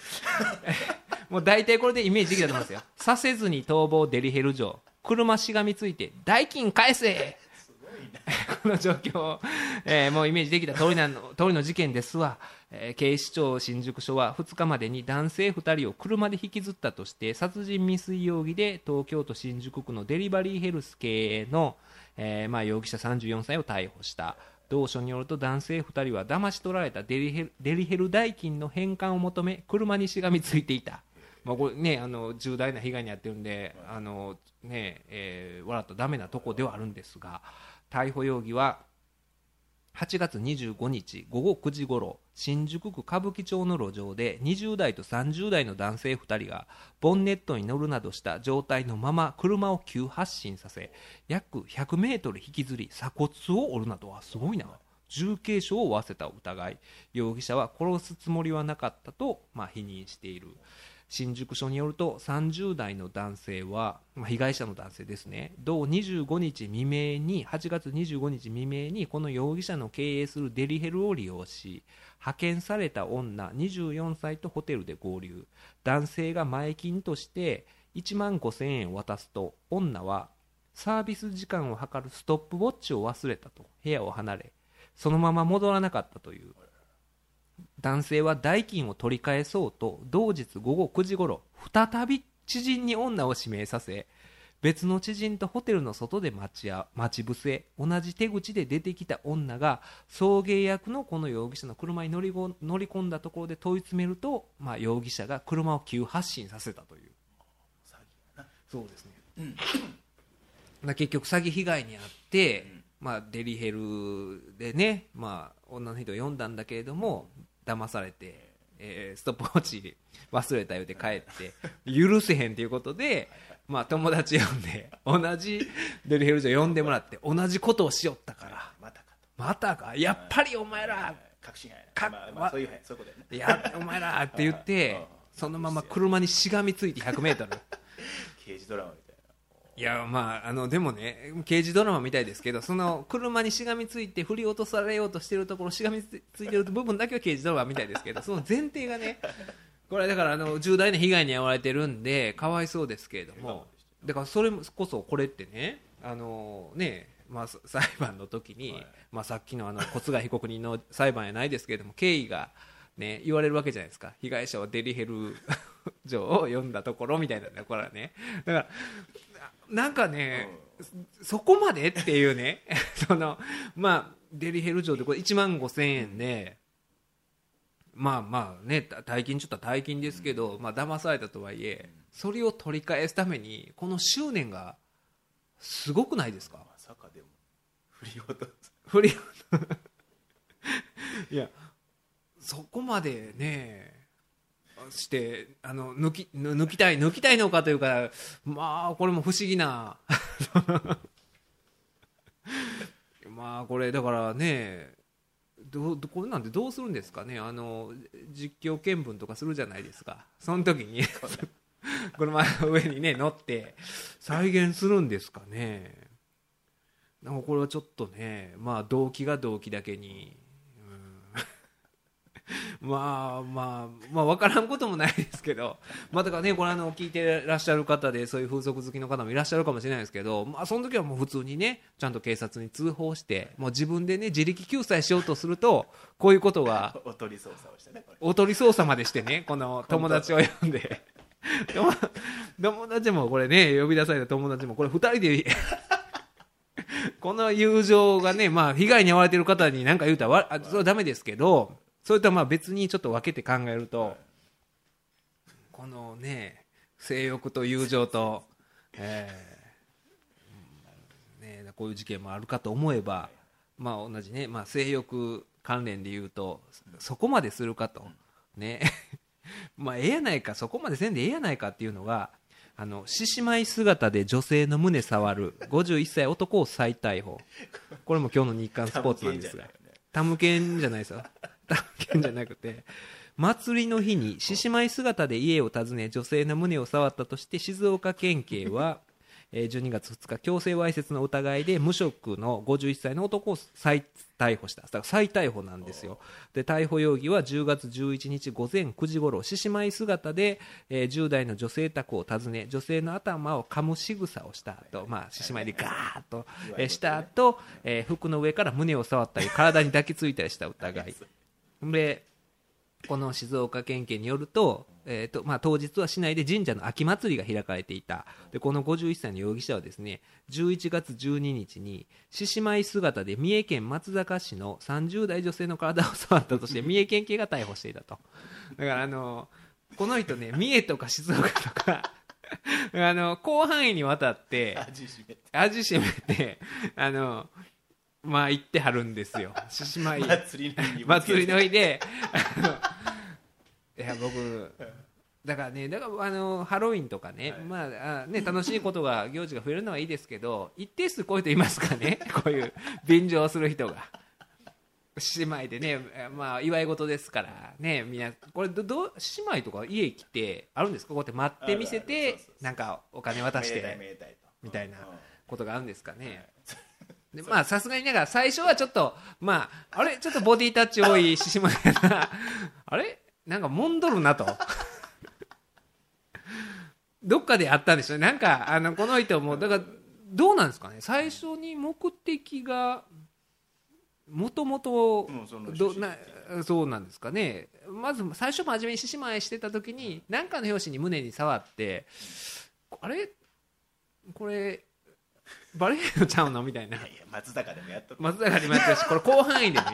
もう大体これでイメージできたと思いますよ「させずに逃亡デリヘル城車しがみついて代金返せ！この状況、えーもうイメージできた通りなの通りの事件ですわ、えー警視庁新宿署は2日までに男性2人を車で引きずったとして殺人未遂容疑で東京都新宿区のデリバリーヘルス経営の、えーまあ、容疑者34歳を逮捕した。同署によると男性2人は騙し取られたデリヘルデリヘル代金の返還を求め車にしがみついていた、まあ、これねあの重大な被害に遭っているんであの、ねえー笑ったらダメなとこではあるんですが逮捕容疑は8月25日午後9時ごろ新宿区歌舞伎町の路上で20代と30代の男性2人がボンネットに乗るなどした状態のまま車を急発進させ約100メートル引きずり鎖骨を折るなどはすごいな。重軽傷を負わせた疑い。容疑者は殺すつもりはなかったと、まあ、否認している。新宿署によると30代の男性は、まあ、被害者の男性ですね。同25日未明に8月25日未明にこの容疑者の経営するデリヘルを利用し派遣された女24歳とホテルで合流。男性が前金として1万5000円を渡すと女はサービス時間を測るストップウォッチを忘れたと部屋を離れそのまま戻らなかったという。男性は代金を取り返そうと同日午後9時ごろ再び知人に女を指名させ別の知人とホテルの外で待ちあ待ち伏せ同じ手口で出てきた女が送迎役のこの容疑者の車に乗りご乗り込んだところで問い詰めると、まあ、容疑者が車を急発進させたという。詐欺やな。そうですね、まあ結局詐欺被害に遭って、まあ、デリヘルでね、まあ、女の人を呼んだんだけれども騙されて、えーストップウォッチ 忘れたようで帰って許せへんということで、まあ、友達呼んで同じデリヘル嬢呼んでもらって同じことをしよったからまたかと。またか。やっぱりお前ら確信やなかまあまあそういうそういうことやね。いやお前らって言って そのまま車にしがみついて 100m 刑事ドラマみたいいやまああのでもね刑事ドラマみたいですけどその車にしがみついて振り落とされようとしてるところしがみついてる部分だけは刑事ドラマみたいですけどその前提がねこれだからあの重大な被害に遭われてるんでかわいそうですけれどもだからそれこそこれってねあのねまあ、さ 裁判の時に、はい。まあ、さっきのあの小菅被告人の裁判やないですけれども経緯が、ね、言われるわけじゃないですか。被害者はデリヘル 嬢を呼んだところみたいなんだよこれはね。だからななんかね、そこまでっていうね。そのまあデリヘル嬢でこれ1万5000円で、まあまあねた大金ちょっと大金ですけど、まあ騙されたとはいえそれを取り返すためにこの執念がすごくないですか？まさかでも振り落とす。振り いやそこまでねしてあの抜きぬ抜きたい抜きたいのかというかまあこれも不思議な。まあこれだからねどこれなんてどうするんですかね。あの実況見分とかするじゃないですか。その時に。車の上にね乗って再現するんですかね。なんかこれはちょっとねまあ動機が動機だけに、うん まあまあまあ分からんこともないですけどまあだからねこれあの聞いてらっしゃる方でそういう風俗好きの方もいらっしゃるかもしれないですけどまあその時はもう普通にねちゃんと警察に通報してもう自分でね自力救済しようとするとこういうことがおとり捜査をしてねおとり捜査までしてねこの友達を呼んで。友友達もこれね呼び出された友達もこれ2人でこの友情がねまあ被害に遭われてる方に何か言うたらわあそれはダメですけどそれとはまあ別にちょっと分けて考えるとこのね性欲と友情と、えーうんね、こういう事件もあるかと思えば、まあ、同じね、まあ、性欲関連で言うとそこまでするかと、ね。まあええやないかそこまでせんでええやないかっていうのがあの獅子舞姿で女性の胸触る51歳男を再逮捕。これも今日の日刊スポーツなんですが。タムケンじゃないですよタムケンじゃなくて祭りの日に獅子舞姿で家を訪ね女性の胸を触ったとして静岡県警はえー12月2日強制わいせつの疑いで無職の51歳の男を再逮捕した。だから再逮捕なんですよ。で逮捕容疑は10月11日午前9時ごろ獅子舞姿で、えー10代の女性宅を訪ね女性の頭を噛む仕草をした後、まあ獅子舞でガーッと、えーした後、えー服の上から胸を触ったり体に抱きついたりした疑いでこの静岡県警によると,、えーとまあ、当日は市内で神社の秋祭りが開かれていた。でこの51歳の容疑者はですね11月12日に獅子舞姿で三重県松坂市の30代女性の体を触ったとして三重県警が逮捕していたと。だからあのこの人ね三重とか静岡とかあの広範囲にわたって味しめて。味しめてあのまあ行ってはるんですよ。獅子舞祭りの日に祭りの日で。いや僕だからねだからあのハロウィンとかね,、まああね楽しいことが行事が増えるのはいいですけど一定数こういう人いますかね？こういう便乗する人が。姉妹でね、まあ、祝い事ですからねみんなこれどどう姉妹とか家来てあるんですか？こうやって待って見せてなんかお金渡してみたいなうんことがあるんですかね、でまあさすがになんか最初はちょっとまああれ？ちょっとボディタッチ多い獅子舞やな。あれ？なんかもんどるなと。どっかであったんでしょなんかあのこの人もだからどうなんですかね？最初に目的がもともとそうなんですかね？まず最初真面目に獅子舞してた時に何かの拍子に胸に触ってあれ？これバレーのちゃうの？みたいな。いやいや松坂でもやっとる松坂にもやってるしこれ広範囲でね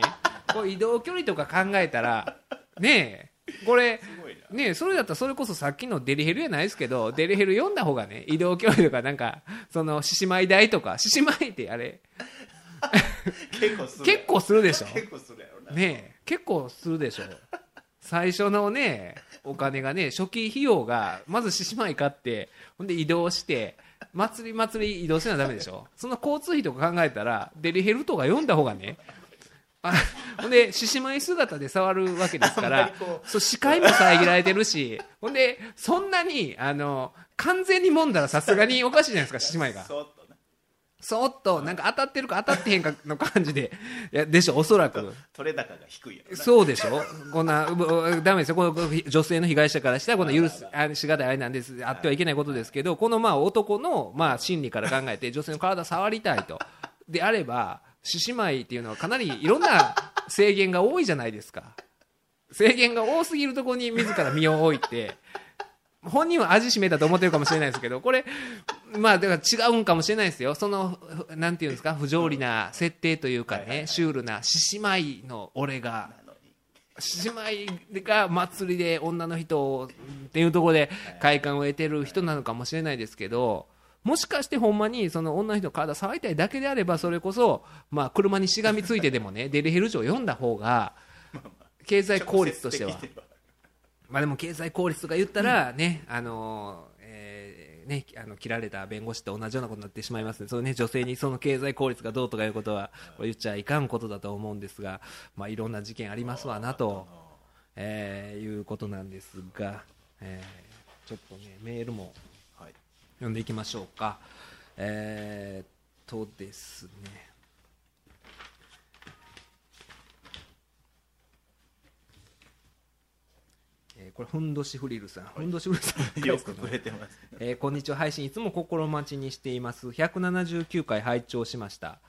こう移動距離とか考えたらねえこれねえそれだったらそれこそさっきのデリヘルやないですけどデリヘル読んだ方がね移動距離とかなんかその獅子舞台とか獅子舞ってあれ。結構する結構するでしょ？結構するやろな。ねえ結構するでしょ。最初のねお金がね初期費用がまず獅子舞買ってほんで移動して祭り祭り移動しなダメでしょ？その交通費とか考えたらデリヘルとか読んだ方がねあ ほんで獅子舞姿で触るわけですからそう視界も遮られてるしほんでそんなにあの完全に揉んだらさすがにおかしいじゃないですか獅子舞がそーっとなんか当たってるか当たってへんかの感じでいやでしょおそらく取れ高が低いやろなそうでしょこんな、ううダメですよ。この女性の被害者からしたら、この許す、あしがたいあれなんです。あってはいけないことですけど、このまあ男のまあ心理から考えて、女性の体触りたいと。であれば、獅子舞っていうのはかなりいろんな制限が多いじゃないですか。制限が多すぎるところに自ら身を置いて、本人は味しめたと思ってるかもしれないですけど、これ、まあ、だから違うんかもしれないですよ。その、ふなんていうんですか、不条理な設定というかね、シュールな獅子舞の俺が、獅子舞が祭りで女の人をっていうところで快感を得てる人なのかもしれないですけどもしかしてほんまにその女の人の体触りたいだけであればそれこそまあ車にしがみついてでもねデリヘル錠を読んだ方が 経済効率としてはまあでも経済効率とか言ったらね、あのーえーね、あの切られた弁護士と同じようなことになってしまいますので、そのね、女性にその経済効率がどうとかいうことは、これ言っちゃいかんことだと思うんですが、まあいろんな事件ありますわなと、えーいうことなんですが、えーちょっとね、メールもはい読んでいきましょうか。えーっとですね。えーこれ、ふんどしフリルさん。ふんどしフリルさん。よくくれてます。えーこんにちは。配信いつも心待ちにしています。179回拝聴しました、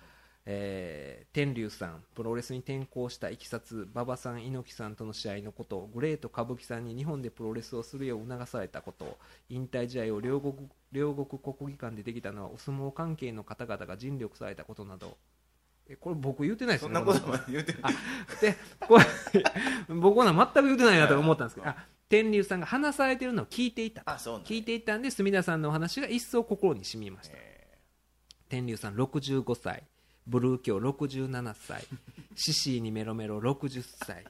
えー天竜さんプロレスに転向したいきさつ馬場さん猪木さんとの試合のことグレート歌舞伎さんに日本でプロレスをするよう促されたこと引退試合を両国両国国技館でできたのはお相撲関係の方々が尽力されたことなどえこれ僕言ってないですよね。そんなこと言うてるでこれ 僕は全く言ってないなと思ったんですけどあ天竜さんが話されてるのを聞いていたあそうなんや。聞いていたんで隅田さんのお話が一層心に染みました。天竜さん65歳。ブルー教67歳。シシーにメロメロ60歳。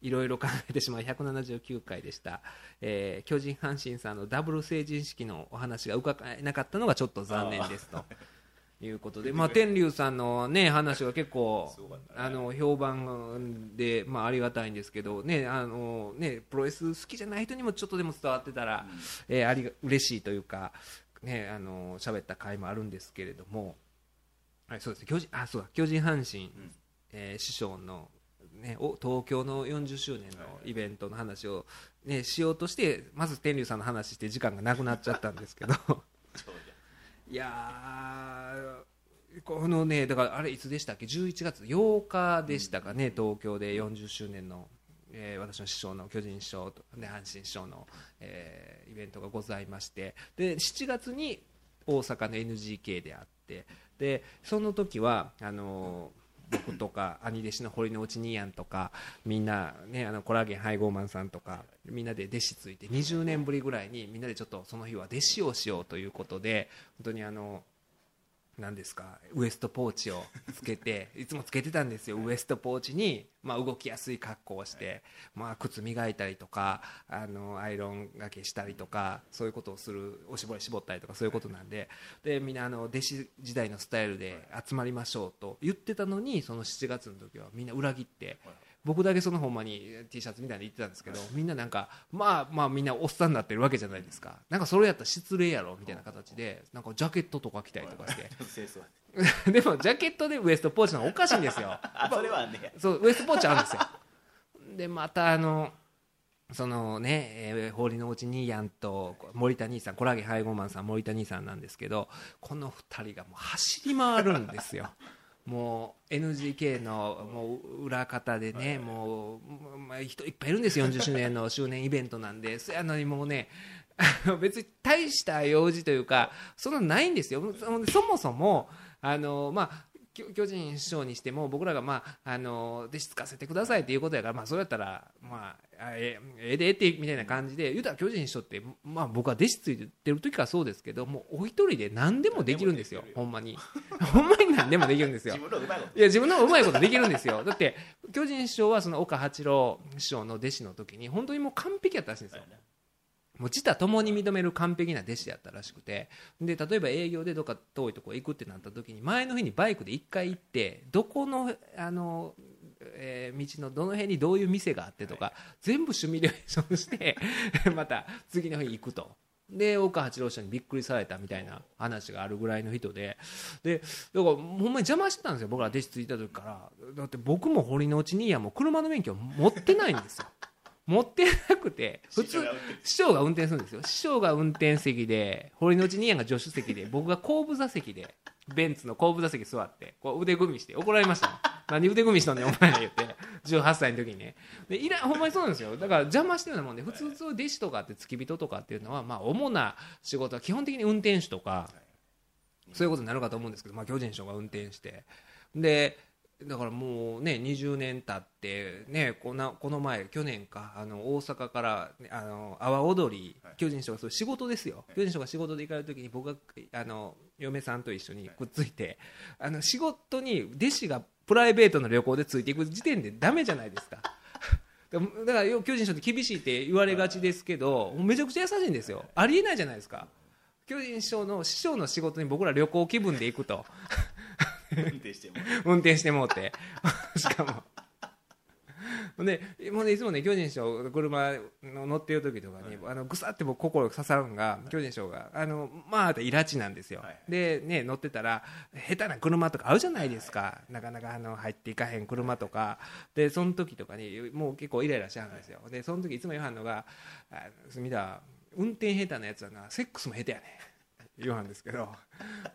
いろいろ考えてしまう179回でした、えー巨人阪神さんのダブル成人式のお話が伺えなかったのがちょっと残念ですということで、まあ、天竜さんの、ね、話は結構あの評判で、まあ、ありがたいんですけど、ねあのね、プロレス好きじゃない人にもちょっとでも伝わってたら、えーありが嬉しいというかねあの喋った回もあるんですけれども、はい、そうですね巨人あそうだ巨人阪神、うん。えー師匠の、ね、お東京の40周年のイベントの話を、ね、しようとしてまず天竜さんの話して時間がなくなっちゃったんですけど。そういやこのねだからあれいつでしたっけ？11月。8日でしたかね、東京で。40周年の、えー私の師匠の巨人師匠と、ね、阪神師匠の、えーイベントがございまして。で7月に大阪の NGK であって。でその時はあのー僕とか兄弟子の堀之内兄やんとかみんな、ね、あのコラーゲン配合マンさんとかみんなで弟子ついて20年ぶりぐらいにみんなでちょっとその日は弟子をしようということで本当にあの何ですか？ウエストポーチをつけて いつもつけてたんですよ。ウエストポーチに、まあ、動きやすい格好をして、まあ、靴磨いたりとかあのアイロンがけしたりとかそういうことをするおしぼり絞ったりとかそういうことなんで。でみんなあの弟子時代のスタイルで集まりましょうと言ってたのにその7月の時はみんな裏切って僕だけそのほんまに T シャツみたいに言ってたんですけどみんななんかまあまあみんなおっさんになってるわけじゃないですか。なんかそれやったら失礼やろみたいな形でなんかジャケットとか着たりとかして。でもジャケットでウエストポーチのおかしいんですよ。あ それはね。そうウエストポーチあるんですよ。でまたあのそのね、えー、堀之内兄やんと森田兄さんコラーゲン配合マンさん森田兄さんなんですけどこの2人がもう走り回るんですよもう NGK のもう裏方でね、もう、まあ、人いっぱいいるんですよ40周年の周年イベントなんで。そやのにもうね 別に大した用事というかそんなのないんですよ。そそもそもあのまあ巨巨人師匠にしても僕らが、まあ、あの弟子つかせてくださいっていうことやから、まあ、それやったら、まあ、あえええでえってみたいな感じで言うたら巨人師匠って、まあ、僕は弟子ついてる時からそうですけどもうお一人で何でもできるんですよ ほんまに。ほんまに何でもできるんですよ。いや自分のうまいことできるんですよ。だって巨人師匠はその岡八郎師匠の弟子の時に本当にもう完璧やったらしいんですよもう自他ともに認める完璧な弟子やったらしくて。で例えば営業でどっか遠いとこ行くってなった時に前の日にバイクで1回行ってどこのあの、えー道のどの辺にどういう店があってとか、全部シミュレーションして また次の日行くと。で岡八郎師匠にびっくりされたみたいな話があるぐらいの人で。でだからほんまに邪魔してたんですよ僕ら弟子ついた時から。だって僕も堀之内兄やんも車の免許持ってないんですよ。持ってなくて普通師匠が運転するんですよ。師匠が運転席で堀之内兄やんが助手席で僕が後部座席でベンツの後部座席座ってこう腕組みして怒られましたもん。何腕組みしとんねんお前ら言って。18歳の時に。ねでいらほんまにそうなんですよ。だから邪魔してるようなもんで普通弟子とかって付き人とかっていうのはまあ主な仕事は基本的に運転手とかそういうことになるかと思うんですけど、まあ、巨人師匠が運転して。でだからもうね20年経ってねこんなこの前去年かあの大阪からねあの阿波踊りはい。巨人師匠がそう仕事ですよ。巨人師匠が仕事で行かれる時に僕があの嫁さんと一緒にくっついてあの仕事に弟子がプライベートの旅行でついていく時点でダメじゃないですか。だからよ巨人師匠って厳しいって言われがちですけどめちゃくちゃ優しいんですよ。ありえないじゃないですか。巨人師匠の師匠の仕事に僕ら旅行気分で行くと運転しても。運転してもうて。しかも。でもうねいつもね巨人師匠車の乗ってる時とかに、あのぐさって僕心刺さるのが巨人師匠があのまあイラチなんですよ、はい。でね乗ってたら下手な車とかあるじゃないですか、なかなかあの入っていかへん車とか。でその時とかにもう結構イライラしちゃうんですよ。でその時いつも言わはんのが「あ隅田運転下手なやつはなセックスも下手やねん」言わはんですけど。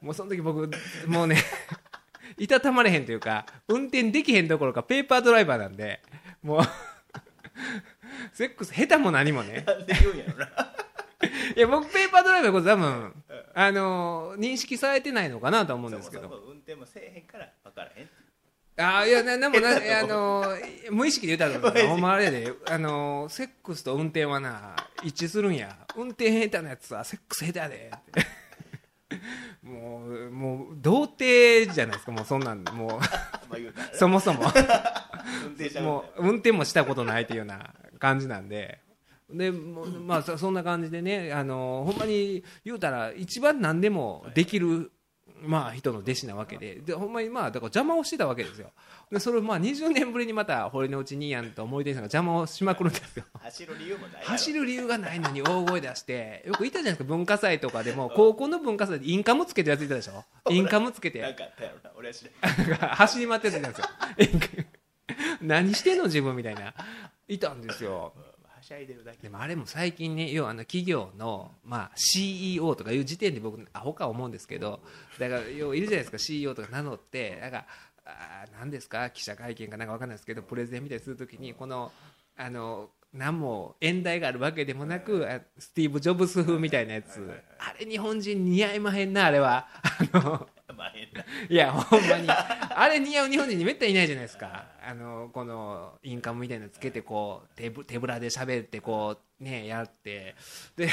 もうその時僕もうねいたたまれへんというか運転できへんどころかペーパードライバーなんでもう セックス下手も何もね。なんで言うんやろな。いや僕ペーパードライバーのこと多分あの認識されてないのかなと思うんですけど。そもそも運転もせえへんから分からへんあいやなでもな下手だあの無意識で言ったら ほんまあれやであのセックスと運転はな一致するんや。運転下手なやつはセックス下手やでってもうもう童貞じゃないですか。もうそんなんもうそもそも。運転者もう運転もしたことないっていうような感じなんで。でまあそそんな感じでねあのほんまに言うたら一番何でもできるまあ人の弟子なわけで。でほんまにまあだから邪魔をしてたわけですよ。でそれをまあ20年ぶりにまた堀之内兄やんと森田さんが邪魔をしまくるんですよ。走る理由もない走る理由がないのに 大声出してよくいたじゃないですか文化祭とかでも。高校の文化祭でインカムつけてるやついたでしょ？インカムつけて。なんかあったやろな俺は知らん。走り回ってたんですよ。何してんの自分みたいな。いたんですよしゃいでるだけ。でもあれも最近ね要はあの企業の、まあ、CEO とかいう時点で僕アホか思うんですけどだから要はいるじゃないですか CEO とか名乗ってなんかあー何ですか記者会見かなんか分かんないですけどプレゼンみたいにするときにこのあの何も演題があるわけでもなくあスティーブ・ジョブス風みたいなやつ。あれ日本人似合いまへんなあれは。あのいやほんまに。あれ似合う日本人にめったにいないじゃないですか。あのこのインカムみたいなのつけてこう手ぶ手ぶらで喋ってこうねやって。で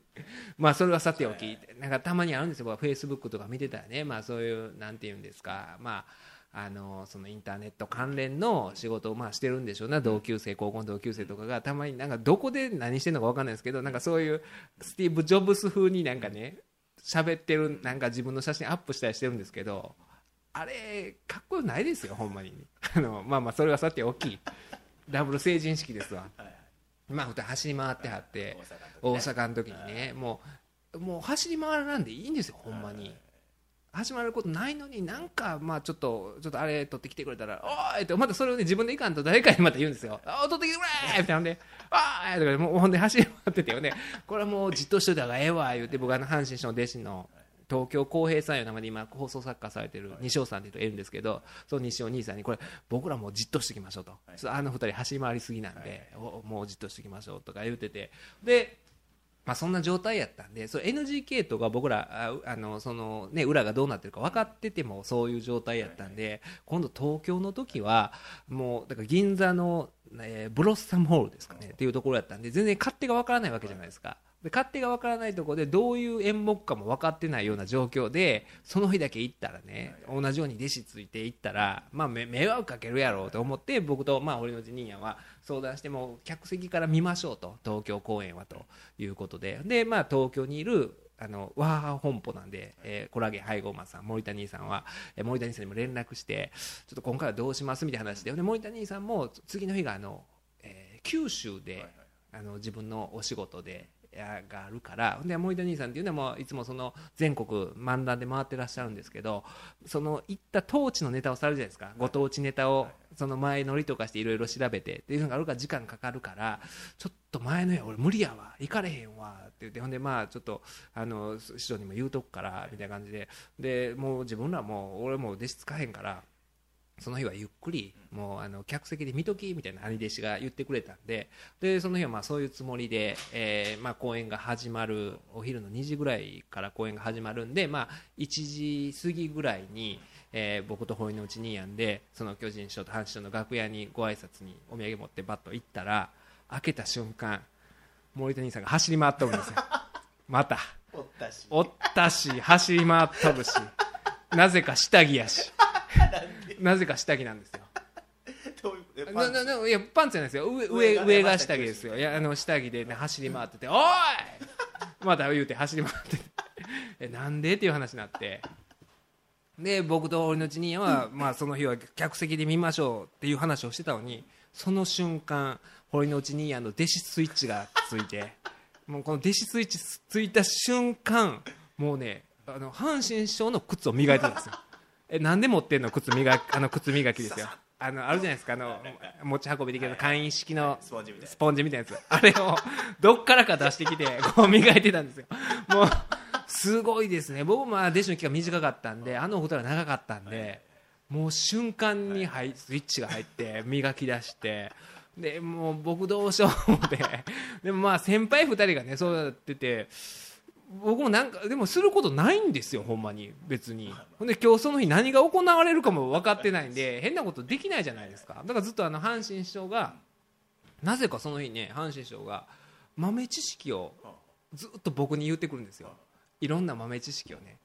まあそれはさておき。なんかたまにあるんですよ。フェイスブックとか見てたらね。まあそういうなんて言うんですか。まああのそのインターネット関連の仕事をまあしてるんでしょうな。同級生高校の同級生とかが。たまになんかどこで何してるのか分かんないですけどなんかそういうスティーブ・ジョブス風になんかね喋ってるなんか自分の写真アップしたりしてるんですけどあれかっこよくないですよほんまに。あのまあまあそれはさておきダブル成人式ですわ。はいはい。まあ普通走り回ってはって大大阪の時にねもうもう走り回らなんでいいんですよほんまに。始まることないのになんかまあちょっとちょっとあれ取ってきてくれたら「おーい!」ってまたそれをね自分でいかんと誰かにまた言うんですよ「あー取ってきてくれ!」みたいなんで「あーい!」とかでもうほんで走り回っててよね。これはもうじっとしといた方がええわ言うて僕あの阪神師の弟子の東京浩平さんいう名前で今放送作家されてる西尾さんっていう人がいるんですけどその西尾兄さんにこれ僕らもうじっとしてきましょうと、あの二人走り回りすぎなんで、おもうじっとしてきましょうとか言ってて。でまあ、そんな状態やったんでそれ NGK とか僕らああのその、ね、裏がどうなってるか分かっててもそういう状態やったんで今度東京の時はもうだから銀座の、えーブロッサムホールですかねっていうところやったんで全然勝手が分からないわけじゃないですか。で勝手が分からないところでどういう演目かも分かってないような状況でその日だけ行ったらね同じように弟子ついて行ったら、まあ、め迷惑かけるやろうと思って僕と、まあ、堀之内兄やんは相談しても客席から見ましょうと東京公演はということで。で、まあ、東京にいるあのワー本舗なんで、えーコラゲ配合マンさん森田兄さんは、えー森田兄さんにも連絡してちょっと今回はどうしますみたいな話でで森田兄さんも次の日があの、えー九州で、あの自分のお仕事でやがあるからで森田兄さんっていうのはもういつもその全国漫談で回ってらっしゃるんですけどその行った当地のネタをされるじゃないですか。ご当地ネタをその前乗りとかしていろいろ調べてっていうのがあるから時間かかるからちょっと前のや俺無理やわ行かれへんわ言ってほんでまあちょっとあの師匠にも言うとくからみたいな感じで。でもう自分らもう俺も弟子つかへんからその日はゆっくりもうあの客席で見ときみたいな兄弟子が言ってくれたんで。でその日はまあそういうつもりで、えまあ、公演が始まるお昼の2時ぐらいから公演が始まるんで、まあ、1時過ぎぐらいに、えー僕と堀之内兄やんでその巨人師匠と阪神師匠の楽屋にご挨拶にお土産持ってバッと行ったら開けた瞬間森田兄さんが走り回っとるんですよ。また。おったし。おったし走り回っとるし。なぜか下着やし。なぜか下着なんですよ。パなンツなないやパンツじゃないですよ。上上上上が下着ですよいやあの下着で、ね、走り回ってて「おい!」また言うて走り回ってて。えなんで？っていう話になって。で僕と俺のち兄やんは、まあ、その日は客席で見ましょうっていう話をしてたのにその瞬間堀之内兄やんの弟子スイッチがついて もうこの弟子スイッチついた瞬間もうねあの阪神師匠の靴を磨いてたんですよ。えなんで持ってんの靴磨きあの靴磨きですよ。あのあるじゃないですかあの持ち運びできる簡易式のスポンジみたいな。スポンジみたいなやつ。あれをどっからか出してきて こう磨いてたんですよ。もうすごいですね。僕もまあ弟子の期間短かったんであのお二人は長かったんでもう瞬間に入スイッチが入って磨き出してでもう僕どうしよう思って。でもまあ先輩二人がねそうやってて僕もなんかでもすることないんですよほんまに。別に。ほんで今日その日何が行われるかも分かってないんで変なことできないじゃないですか。だからずっとあの阪神師匠がなぜかその日ね阪神師匠が豆知識をずっと僕に言ってくるんですよ。いろんな豆知識をね。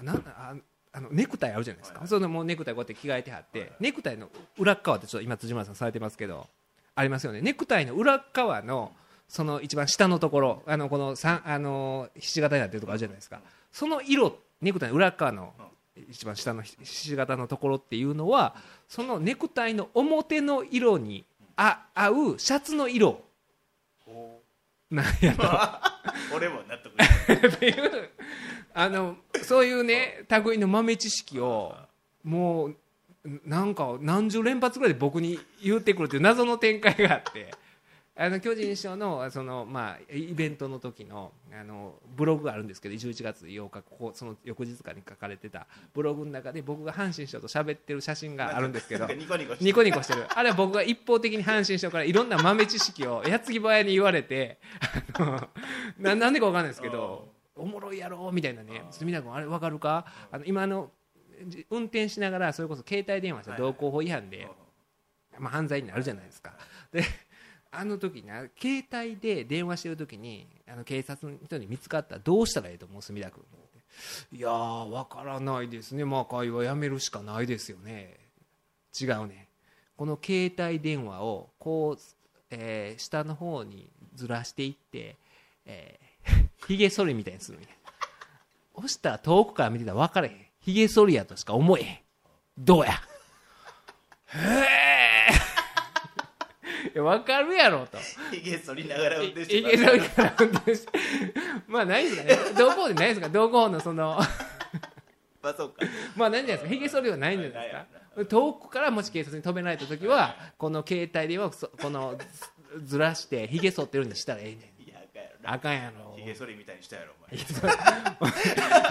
なああのネクタイあるじゃないですか、そのもうネクタイこうやって着替えてはって、ネクタイの裏っ側ってちょっと今辻村さんされてますけどありますよね。ネクタイの裏っ側のその一番下のところあのこの三あのひし形になってるとこあるじゃないですか。その色ネクタイの裏っ側の一番下のひひし形のところっていうのはそのネクタイの表の色にあ合うシャツの色。ほなんやと。う 俺も納得 っていうあのそういうね類の豆知識をもうなんか何十連発ぐらいで僕に言ってくるっていう謎の展開があって あの巨人師匠のその、まあ、イベントの時のあのブログがあるんですけど11月8日ここその翌日かに書かれてたブログの中で僕が阪神師匠と喋ってる写真があるんですけどニコニコしてニコニコしてる。あれは僕が一方的に阪神師匠からいろんな豆知識を矢継ぎ早に言われてあのなんでか分かんないですけどおもろいやろみたいなね隅田君あれ分かるか？あの今あのじ運転しながらそれこそ携帯電話した道交法違反で、まあ、犯罪になるじゃないですか。で あの時な携帯で電話してる時にあの警察の人に見つかったらどうしたらいいと思う？墨田君いやー分からないですね。まあ会話やめるしかないですよね。違うね。この携帯電話をこう、えー下の方にずらしていって、えー、ひげ剃りみたいにするんや押したら遠くから見てたら分からへん。ひげ剃りやとしか思えへん。どうや？へえ。分かるやろと。ひげ剃りながら運転していけるから運転して。まあないですかねどこでないですか？どこのその まあそうか。まあないんじゃないですか？ひげ剃りはないんじゃないですか？遠くからもし警察に止められた時はこの携帯ではそこのずずらしてひげ剃ってるんにしたらええねん。いやあかんやろ。ひげ剃りみたいにしたやろお前。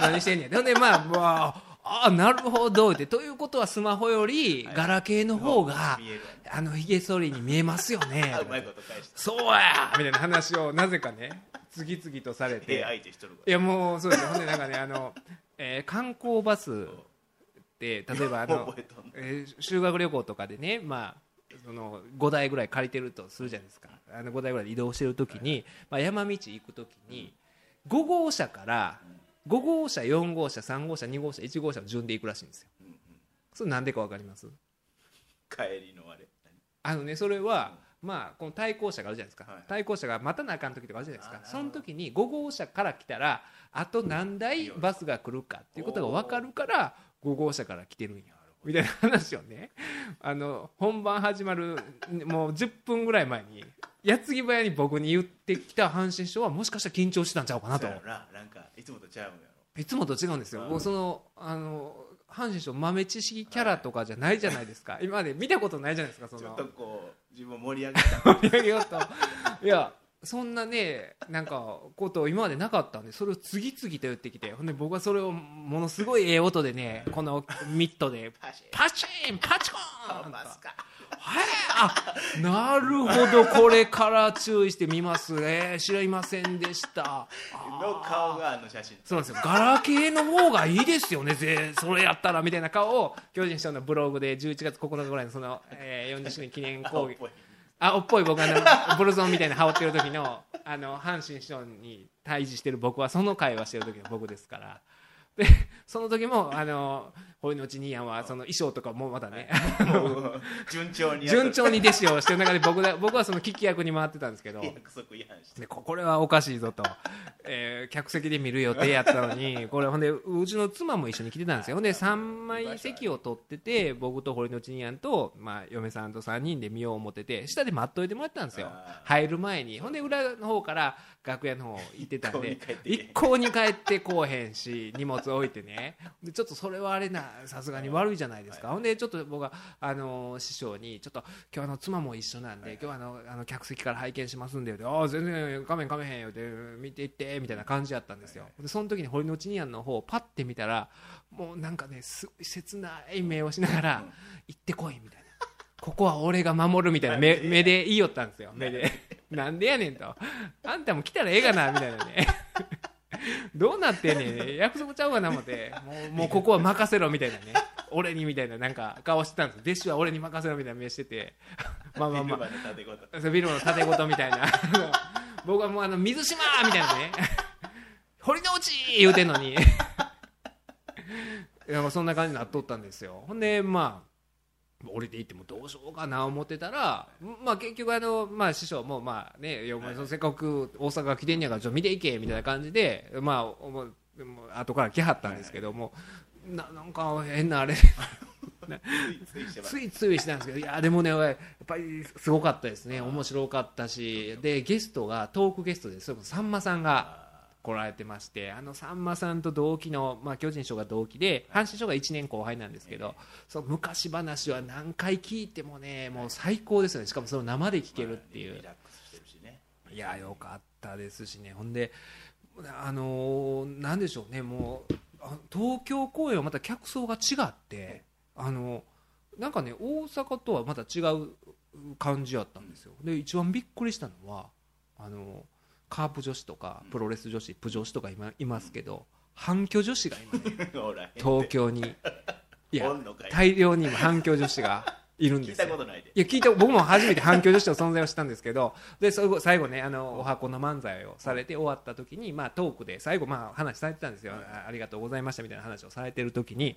何してんねん。ほんでまあまあああなるほどって。ということはスマホよりガラケーの方が見えるわあのひげ剃りに見えますよね。あうまいこと返したそうやみたいな話をなぜかね次々とされて。いやもうそうですよほんでなんかねあの、えー観光バスで例えばあの、えー修学旅行とかでねまあその5台ぐらい借りてるとするじゃないですかあの5台ぐらいで移動してる時に、まあ、山道行く時に5号車から5号車4号車3号車2号車1号車の順で行くらしいんですよ。それなんでか分かります？帰りのあれ。あのねそれは、まあこの対向車があるじゃないですか、対向車が待たなあかん時とかあるじゃないですか。その時に5号車から来たらあと何台バスが来るかっていうことが分かるから5号車から来てるんやみたいな話をね あの本番始まるもう10分ぐらい前に矢継ぎ早に僕に言ってきた阪神師匠はもしかしたら緊張してたんちゃうかなと。な。なんかいつもとちゃういつもと違うんですよ、うん。もうそのあの阪神師匠豆知識キャラとかじゃないじゃないですか。今まで見たことないじゃないですかその。ちょっとこう自分を盛り上げた。盛り上げようと。いやそんなねなんかこと今までなかったんでそれを次々と言ってきてほんで僕はそれをものすごいええ音でねこのミットでパチン。パチコーン！はいあなるほどこれから注意してみます。えー、知りませんでした。の顔があの写真。そうなんですよ。ガラケーの方がいいですよね。ぜそれやったらみたいな顔を巨人師匠のブログで11月9日ぐらいのその、えー、40周年記念講義青っぽい僕あの ブルゾンみたいな羽織ってる時のあの阪神師匠に対峙してる僕はその会話してる時の僕ですから。でその時もあの堀之内兄やんはその衣装とかもまだね。もう順調に順調に弟子をしてる中で僕だ 僕はその聞き役に回ってたんですけど。約束違反して。でここれはおかしいぞと、えー客席で見る予定やったのに これほんでうちの妻も一緒に来てたんですよ。ほんで3枚席を取ってて僕と堀之内にやんと、まあ、嫁さんと3人で見よう思ってて下で待っといてもらったんですよ。あ入る前に。ほんで裏の方から楽屋の方行ってたんで一向に帰ってけえへん。一向に帰ってこうへんし荷物置いてね。でちょっとそれはあれなさすがに悪いじゃないですか、ほんでちょっと僕はあの師匠にちょっと今日あの妻も一緒なんで、今日はあのあの客席から拝見しますんでああ全然画面かめへんよって見ていってみたいな感じやったんですよ。でその時に堀之内にやんの方をパッて見たらもうなんかねす切ない目をしながら行ってこいみたいな。ここは俺が守るみたいな目目で言いよったんですよ。目で。なんでやねんと。あんたも来たらええがなみたいなね どうなってんねん。約束ちゃうかな思って。もうもうここは任せろみたいなね。俺にみたいななんか顔してたんです。弟子は俺に任せろみたいな目してて。まあまあまあ。ビルマの縦ごとみたいな。僕はもうあの水島みたいなね。堀之内言うてんのに。いやまあそんな感じになっとったんですよ。ほんでまあ降りていってもどうしようかな思ってたら、まあ、結局あの、まあ、師匠もまあねいやせっかく大阪来てんやからちょっと見ていけみたいな感じで、まあ、おも後から来はったんですけども、ななんか変なあれ。ついついしたんですけどいやでもねやっぱりすごかったですね。面白かったしでゲストがトークゲストでそれこそさんまさんがあ来られてましてあのさんまさんと同期の、まあ、巨人師匠が同期で阪神師匠が1年後輩なんですけどその昔話は何回聞いてもねもう最高ですよね。しかもその生で聞けるっていう。リラックスしてるしね。いやよかったですしね。ほんであのーなんでしょうね。もうあ東京公演はまた客層が違ってあのなんかね大阪とはまた違う感じやったんですよ。で一番びっくりしたのはあのカープ女子とかプロレス女子プ女子とか今いますけど反響女子が今ね 東京に。いや大量に今反響女子がいるん聞いですよ。たことないで。いや聞いた僕も初めて反響女子の存在を知ったんですけどで最後ねあのお箱の漫才をされて終わった時に、まあ、トークで最後まあ話されてたんですよ、あありがとうございましたみたいな話をされてる時に、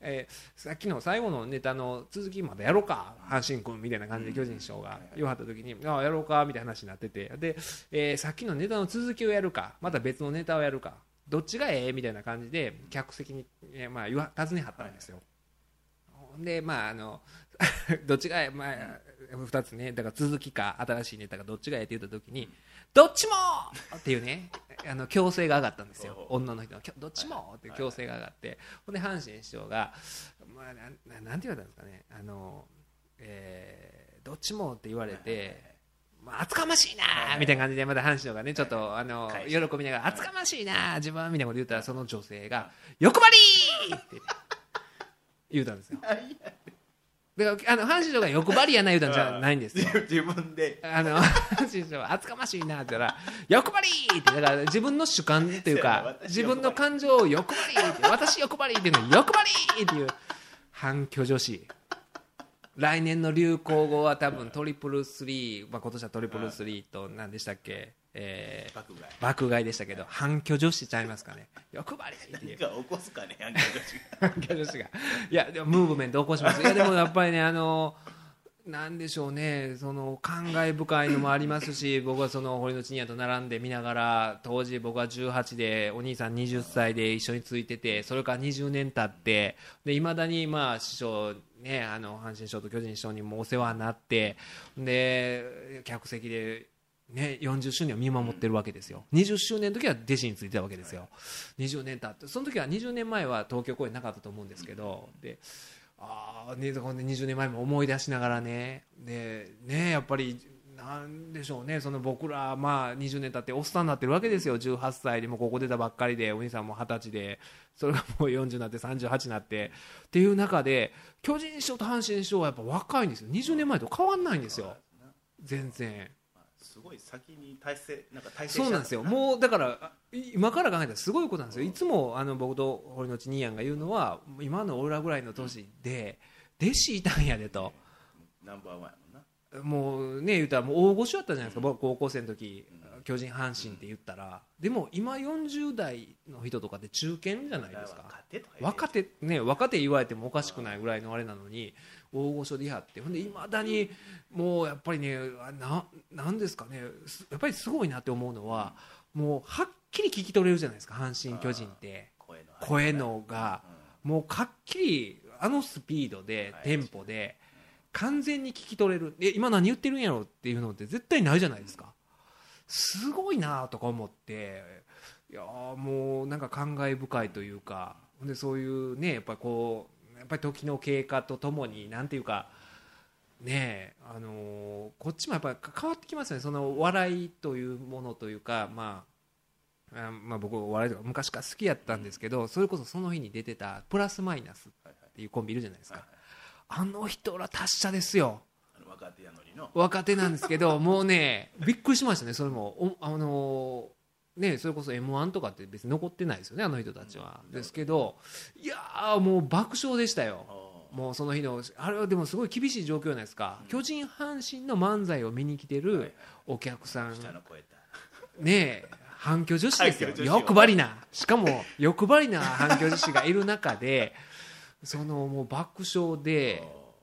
えーさっきの最後のネタの続きまでやろうか阪神君みたいな感じで巨人師匠が言わはった時に、ああやろうかみたいな話になってて。で、えーさっきのネタの続きをやるかまた別のネタをやるかどっちがええみたいな感じで客席に、えーまあ、言わ尋ねはったんですよ。でまああの どっちがええまあ2つね。だから続きか新しいネタがどっちがええって言った時に「どっちも!」っていうね。あの強制が上がったんですよ。女の人のきょ「どっちも!」って強制が上がって。ほんで阪神師匠が、まあ、なんななんて言われたんですかね。あの、えーどっちもって言われて。まあ、厚かましいなーみたいな感じでまた阪神のがねちょっとあの返喜びながら厚かましいなー自分みたいなこと言ったらその女性が欲張りー!って言うたんですよだからあの阪神のが欲張りやな言うたんじゃないんですよ。自分で。あの阪神のが厚かましいなって言ったら欲張りーってだから自分の主観っていうか私自分の感情を欲張りーって私欲張りーっていうのに欲張りーっていう反響女子。来年の流行語は多分トリプルスリー、まあ、今年はトリプルスリーと何でしたっけ、えー、爆買い。爆買いでしたけど反響女子ちゃいますかね。欲張りっていう。何か起こすかね反響女子が。反響女子が。いやでもムーブメント起こします。いやでもやっぱりねあのなんでしょうね。その感慨深いのもありますし 僕はその堀のチニアと並んで見ながら当時僕は18でお兄さん20歳で一緒についててそれから20年経っていまだにまあ師匠ねあの阪神師匠と巨人師匠にもお世話になってで客席でね、40周年を見守ってるわけですよ、20周年の時は弟子についてたわけですよ、20年経って、その時は20年前は東京公演なかったと思うんですけど、であーね、ほんで20年前も思い出しながらね、でねやっぱりなんでしょうね、その僕ら、まあ、20年経っておっさんになってるわけですよ、18歳でもうここ出たばっかりで、お兄さんも20歳で、それがもう40になって、38になってっていう中で、巨人師匠と阪神師匠はやっぱ若いんですよ、20年前と変わんないんですよ、全然。すごい先に体制なんか体制そうなんですよ、もうだから、あ今から考えたらすごいことなんですよ、いつもあの僕と堀之内兄やんが言うのは、今の俺らぐらいの年で、弟子いたんやでと、ナンバーワンやもんな。もうね、言ったらもう大御所やったじゃないですか、僕、高校生の時巨人、阪神って言ったら、でも今、40代の人とかって中堅じゃないですか。若手ね若手言われてもおかしくないぐらいのあれなのに大御所でやってほんでいまだにもうやっぱりねあななんですかねすやっぱりすごいなって思うのはもうはっきり聞き取れるじゃないですか阪神・巨人って。声の声のが。もうはっきりあのスピードではいテンポで完全に聞き取れる。え今何言ってるんやろっていうのって絶対ないじゃないですか。すごいなとか思っていやーもうなんか感慨深いというかでそういうねやっぱりこうやっぱり時の経過とともになんていうかねえあのーこっちもやっぱり変わってきますよね。その笑いというものというかまああまあ僕お笑いとか昔から好きやったんですけどそれこそその日に出てたプラスマイナスっていうコンビいるじゃないですか。あの人ら達者ですよ。若手やのにの。若手なんですけどもうねびっくりしましたねそれも。おあのねそれこそ m 1とかって別に残ってないですよねあの人たちは、ですけどいやーもう爆笑でしたよ。おもうその日のあれはでもすごい厳しい状況じゃないですか、巨人阪神の漫才を見に来てるお客さん、下の声だ。ねえ反響女子ですよ。欲張りな。しかも欲張りな反響女子がいる中でそのもう爆笑で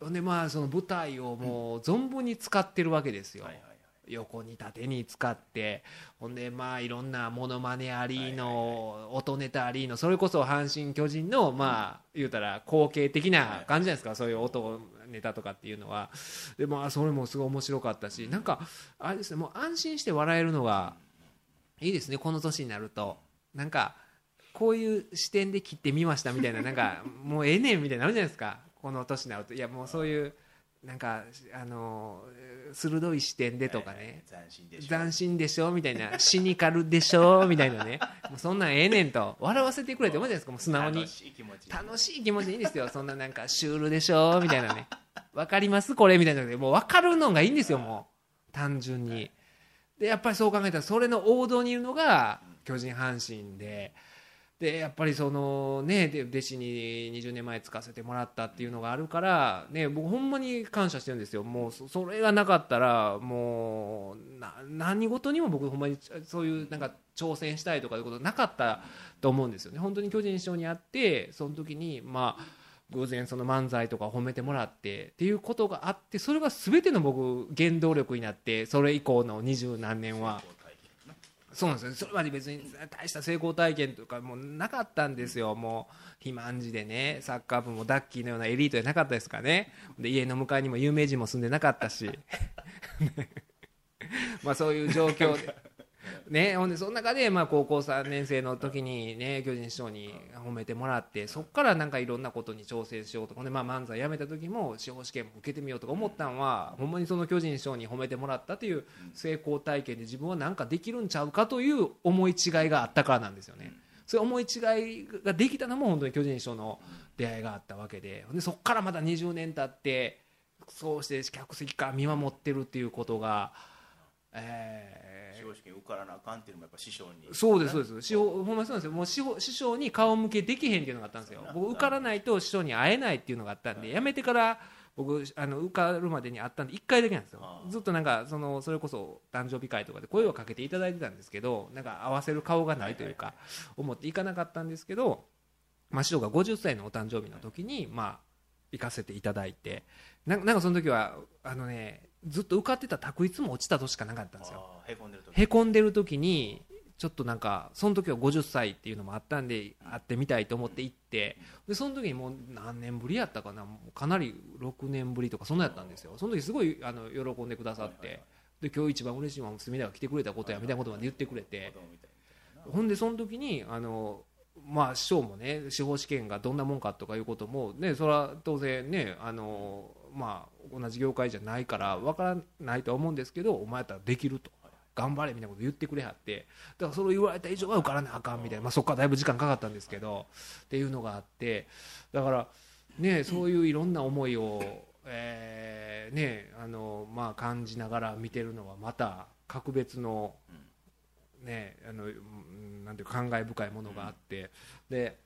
でまあその舞台をもう存分に使ってるわけですよ、はいはいはい横に縦に使ってほんでまあいろんなモノマネありの音ネタありのそれこそ阪神・巨人のまあ言うたら後継的な感じじゃないですか？そういう音ネタとかっていうのは。でまあそれもすごい面白かったしなんかあれですねもう安心して笑えるのがいいですねこの年になると。なんかこういう視点で切ってみましたみたいななんか もうええねんみたいになるじゃないですか。この年になると。いやもうそういうなんかあの鋭い視点でとかね。斬新でしょ。斬新でしょみたいな。シニカルでしょみたいなね。もうそんなんええねんと。笑わせてくれって思うじゃないですか。もう素直に。楽しい気持ち楽しい気持ちでいいんですよ。そんななんかシュールでしょみたいなね。わかります？これみたいなのでもう分かるのがいいんですよもう。単純に。でやっぱりそう考えたらそれの王道にいるのが巨人阪神ででやっぱりそのね弟子に20年前使わせてもらったっていうのがあるからね僕ほんまに感謝してるんですよ。もうそれがなかったらもう何事にも僕ほんまにそういうなんか挑戦したいとかいうことなかったと思うんですよね。本当に巨人師匠に会ってその時にまあ偶然その漫才とか褒めてもらってっていうことがあってそれが全ての僕原動力になってそれ以降の二十何年は。そうなんですよ。それまで別に大した成功体験とかもなかったんですよ。もう肥満児でねサッカー部もダッキーのようなエリートじゃなかったですからね。で家の向かいにも有名人も住んでなかったし。まあそういう状況で。ね、ほんでその中でまあ高校3年生の時にね巨人師匠に褒めてもらってそこからなんかいろんなことに挑戦しようとかほんでまあ漫才やめた時も司法試験も受けてみようとか思ったのはほんまにその巨人師匠に褒めてもらったという成功体験で自分はなんかできるんちゃうかという思い違いがあったからなんですよね。そういう思い違いができたのも本当に巨人師匠の出会いがあったわけででそこからまた20年経ってそうして客席から見守ってるっていうことが。えー司法試験受からなあかんってい。うのもやっぱ師匠にそうですそうです。師匠ほんまにそうなんですよ。もう師匠師匠に顔向けできへんっていうのがあったんですよ。僕受からないと師匠に会えないっていうのがあったんでやめてから僕あの受かるまでにあったんで1回だけなんですよ。ずっとなんかそのそれこそ誕生日会とかで声をかけていただいてたんですけどなんか合わせる顔がないというか思って行かなかったんですけど、まあ、師匠が50歳のお誕生日の時にまあ行かせていただいてなんかその時はあのねずっと受かってた択一も落ちた年しかなかったんですよ。へこんでる時。へこんでる時にちょっとなんかその時は50歳っていうのもあったんで会ってみたいと思って行ってでその時にもう何年ぶりやったかなかなり6年ぶりとかそんなやったんですよ。その時すごいあの喜んでくださってで今日一番嬉しいのは隅田が来てくれたことやみたいなことまで言ってくれて。ほんでその時にあのまあ師匠もね司法試験がどんなもんかとかいうこともねそれは当然ねあのまあ同じ業界じゃないからわからないとは思うんですけどお前やったらできると。頑張れみたいなこと言ってくれはって。だからそれを言われた以上は受からなあかんみたいな、まあ、そこからだいぶ時間かかったんですけどっていうのがあって。だからねそういういろんな思いを、えーねあのまあ、感じながら見てるのはまた格別の、ねあのうんなんていうか感慨深いものがあって、で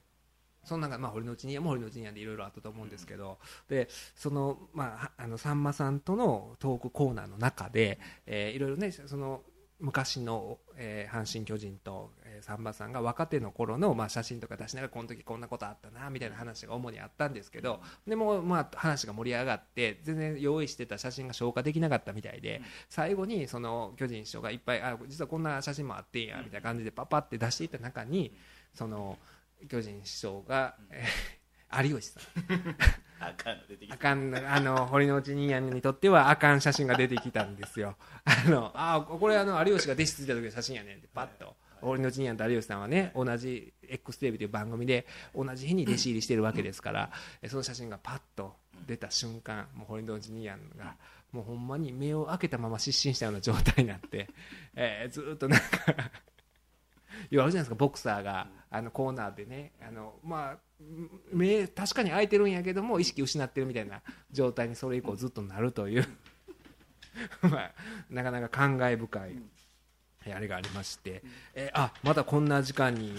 その中、まあ、堀の内にも堀の内にでいろいろあったと思うんですけど、でその、まあは、あのさんまさんとのトークコーナーの中で、えーいろいろねその昔の、えー阪神・巨人と、えーさんまさんが若手の頃の、まあ、写真とか出しながらこの時こんなことあったなみたいな話が主にあったんですけどでも、まあ、話が盛り上がって全然用意してた写真が消化できなかったみたいで、最後にその巨人師匠がいっぱいあ実はこんな写真もあってんやみたいな感じでパッパって出していった中にその巨人師匠が、えー 有吉さん。な あかんの出てきた。あかんあの堀之内兄やんにとってはあかん写真が出てきたんですよ。あのあこれあの有吉が弟子ついた時の写真やねんってパッと。堀之内兄やんと有吉さんはね同じ X テレビという番組で同じ日に弟子入りしてるわけですからえその写真がパッと出た瞬間もう堀之内兄やんがもうほんまに目を開けたまま失神したような状態になって、えーずーっとなんか言われるじゃないですかボクサーがあのコーナーでねあの、まあ、目確かに開いてるんやけども意識失ってるみたいな状態にそれ以降ずっとなるという まあ、なかなか感慨深い。えあれがありまして、えあまたこんな時間に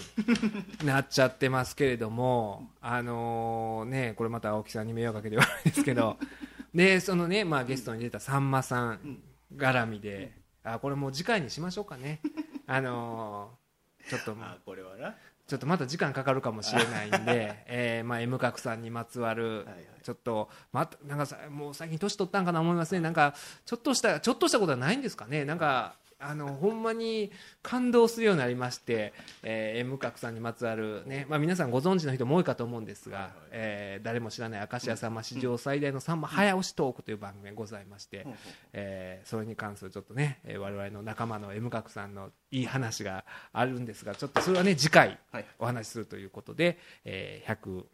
なっちゃってますけれども、あのね、これまた青木さんに迷惑かけて悪いですけど、でそのね、まあ、ゲストに出たさんまさん絡みで、あこれもう次回にしましょうかね。あのーちょっとあこれはな。ちょっとまた時間かかるかもしれないんで、えーまあ、M 角さんにまつわるはいちょっと、またなんかさもう最近年取ったんかな思いますね。なんかちょっとしたちょっとしたことはないんですかね。なんかあのほんまに感動するようになりまして、えー、M 角さんにまつわるね、まあ、皆さんご存知の人も多いかと思うんですが、えー誰も知らない明石家さんま史上最大のさんま早押しトークという番組がございまして、うんうんえーそれに関するちょっとね、えー我々の仲間の M 角さんのいい話があるんですがちょっとそれはね次回はい。お話しするということで、えー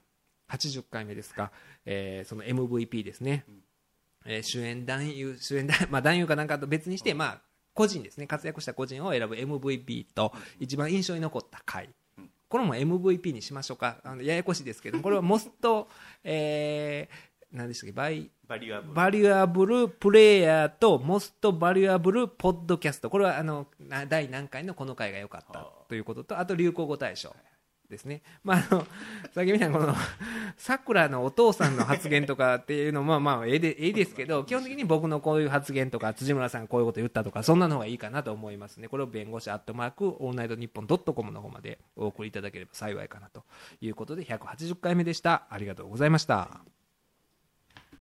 180回目ですか、えーその MVP ですね、えー主演男優主演男,、まあ、男優かなんかと別にして、まあ、個人ですね。活躍した個人を選ぶ MVP と一番印象に残った回、うんこれも MVP にしましょうか。あのややこしいですけどこれはモスト、えー、何でしたっけ？バイバリュアブル。バリュアブルプレイヤーとモストバリュアブルポッドキャストこれはあのな第何回のこの回が良かったあということとあと流行語大賞ですね、まあ、あのさっきみたいなこのさくらのお父さんの発言とかっていうのもまあまあええでええですけど基本的に僕のこういう発言とか辻村さんがこういうこと言ったとかそんなのがいいかなと思いますね。これを弁護士アットマークオールナイトニッポンドットコムの方までお送りいただければ幸いかなということで180回目でした。ありがとうございました。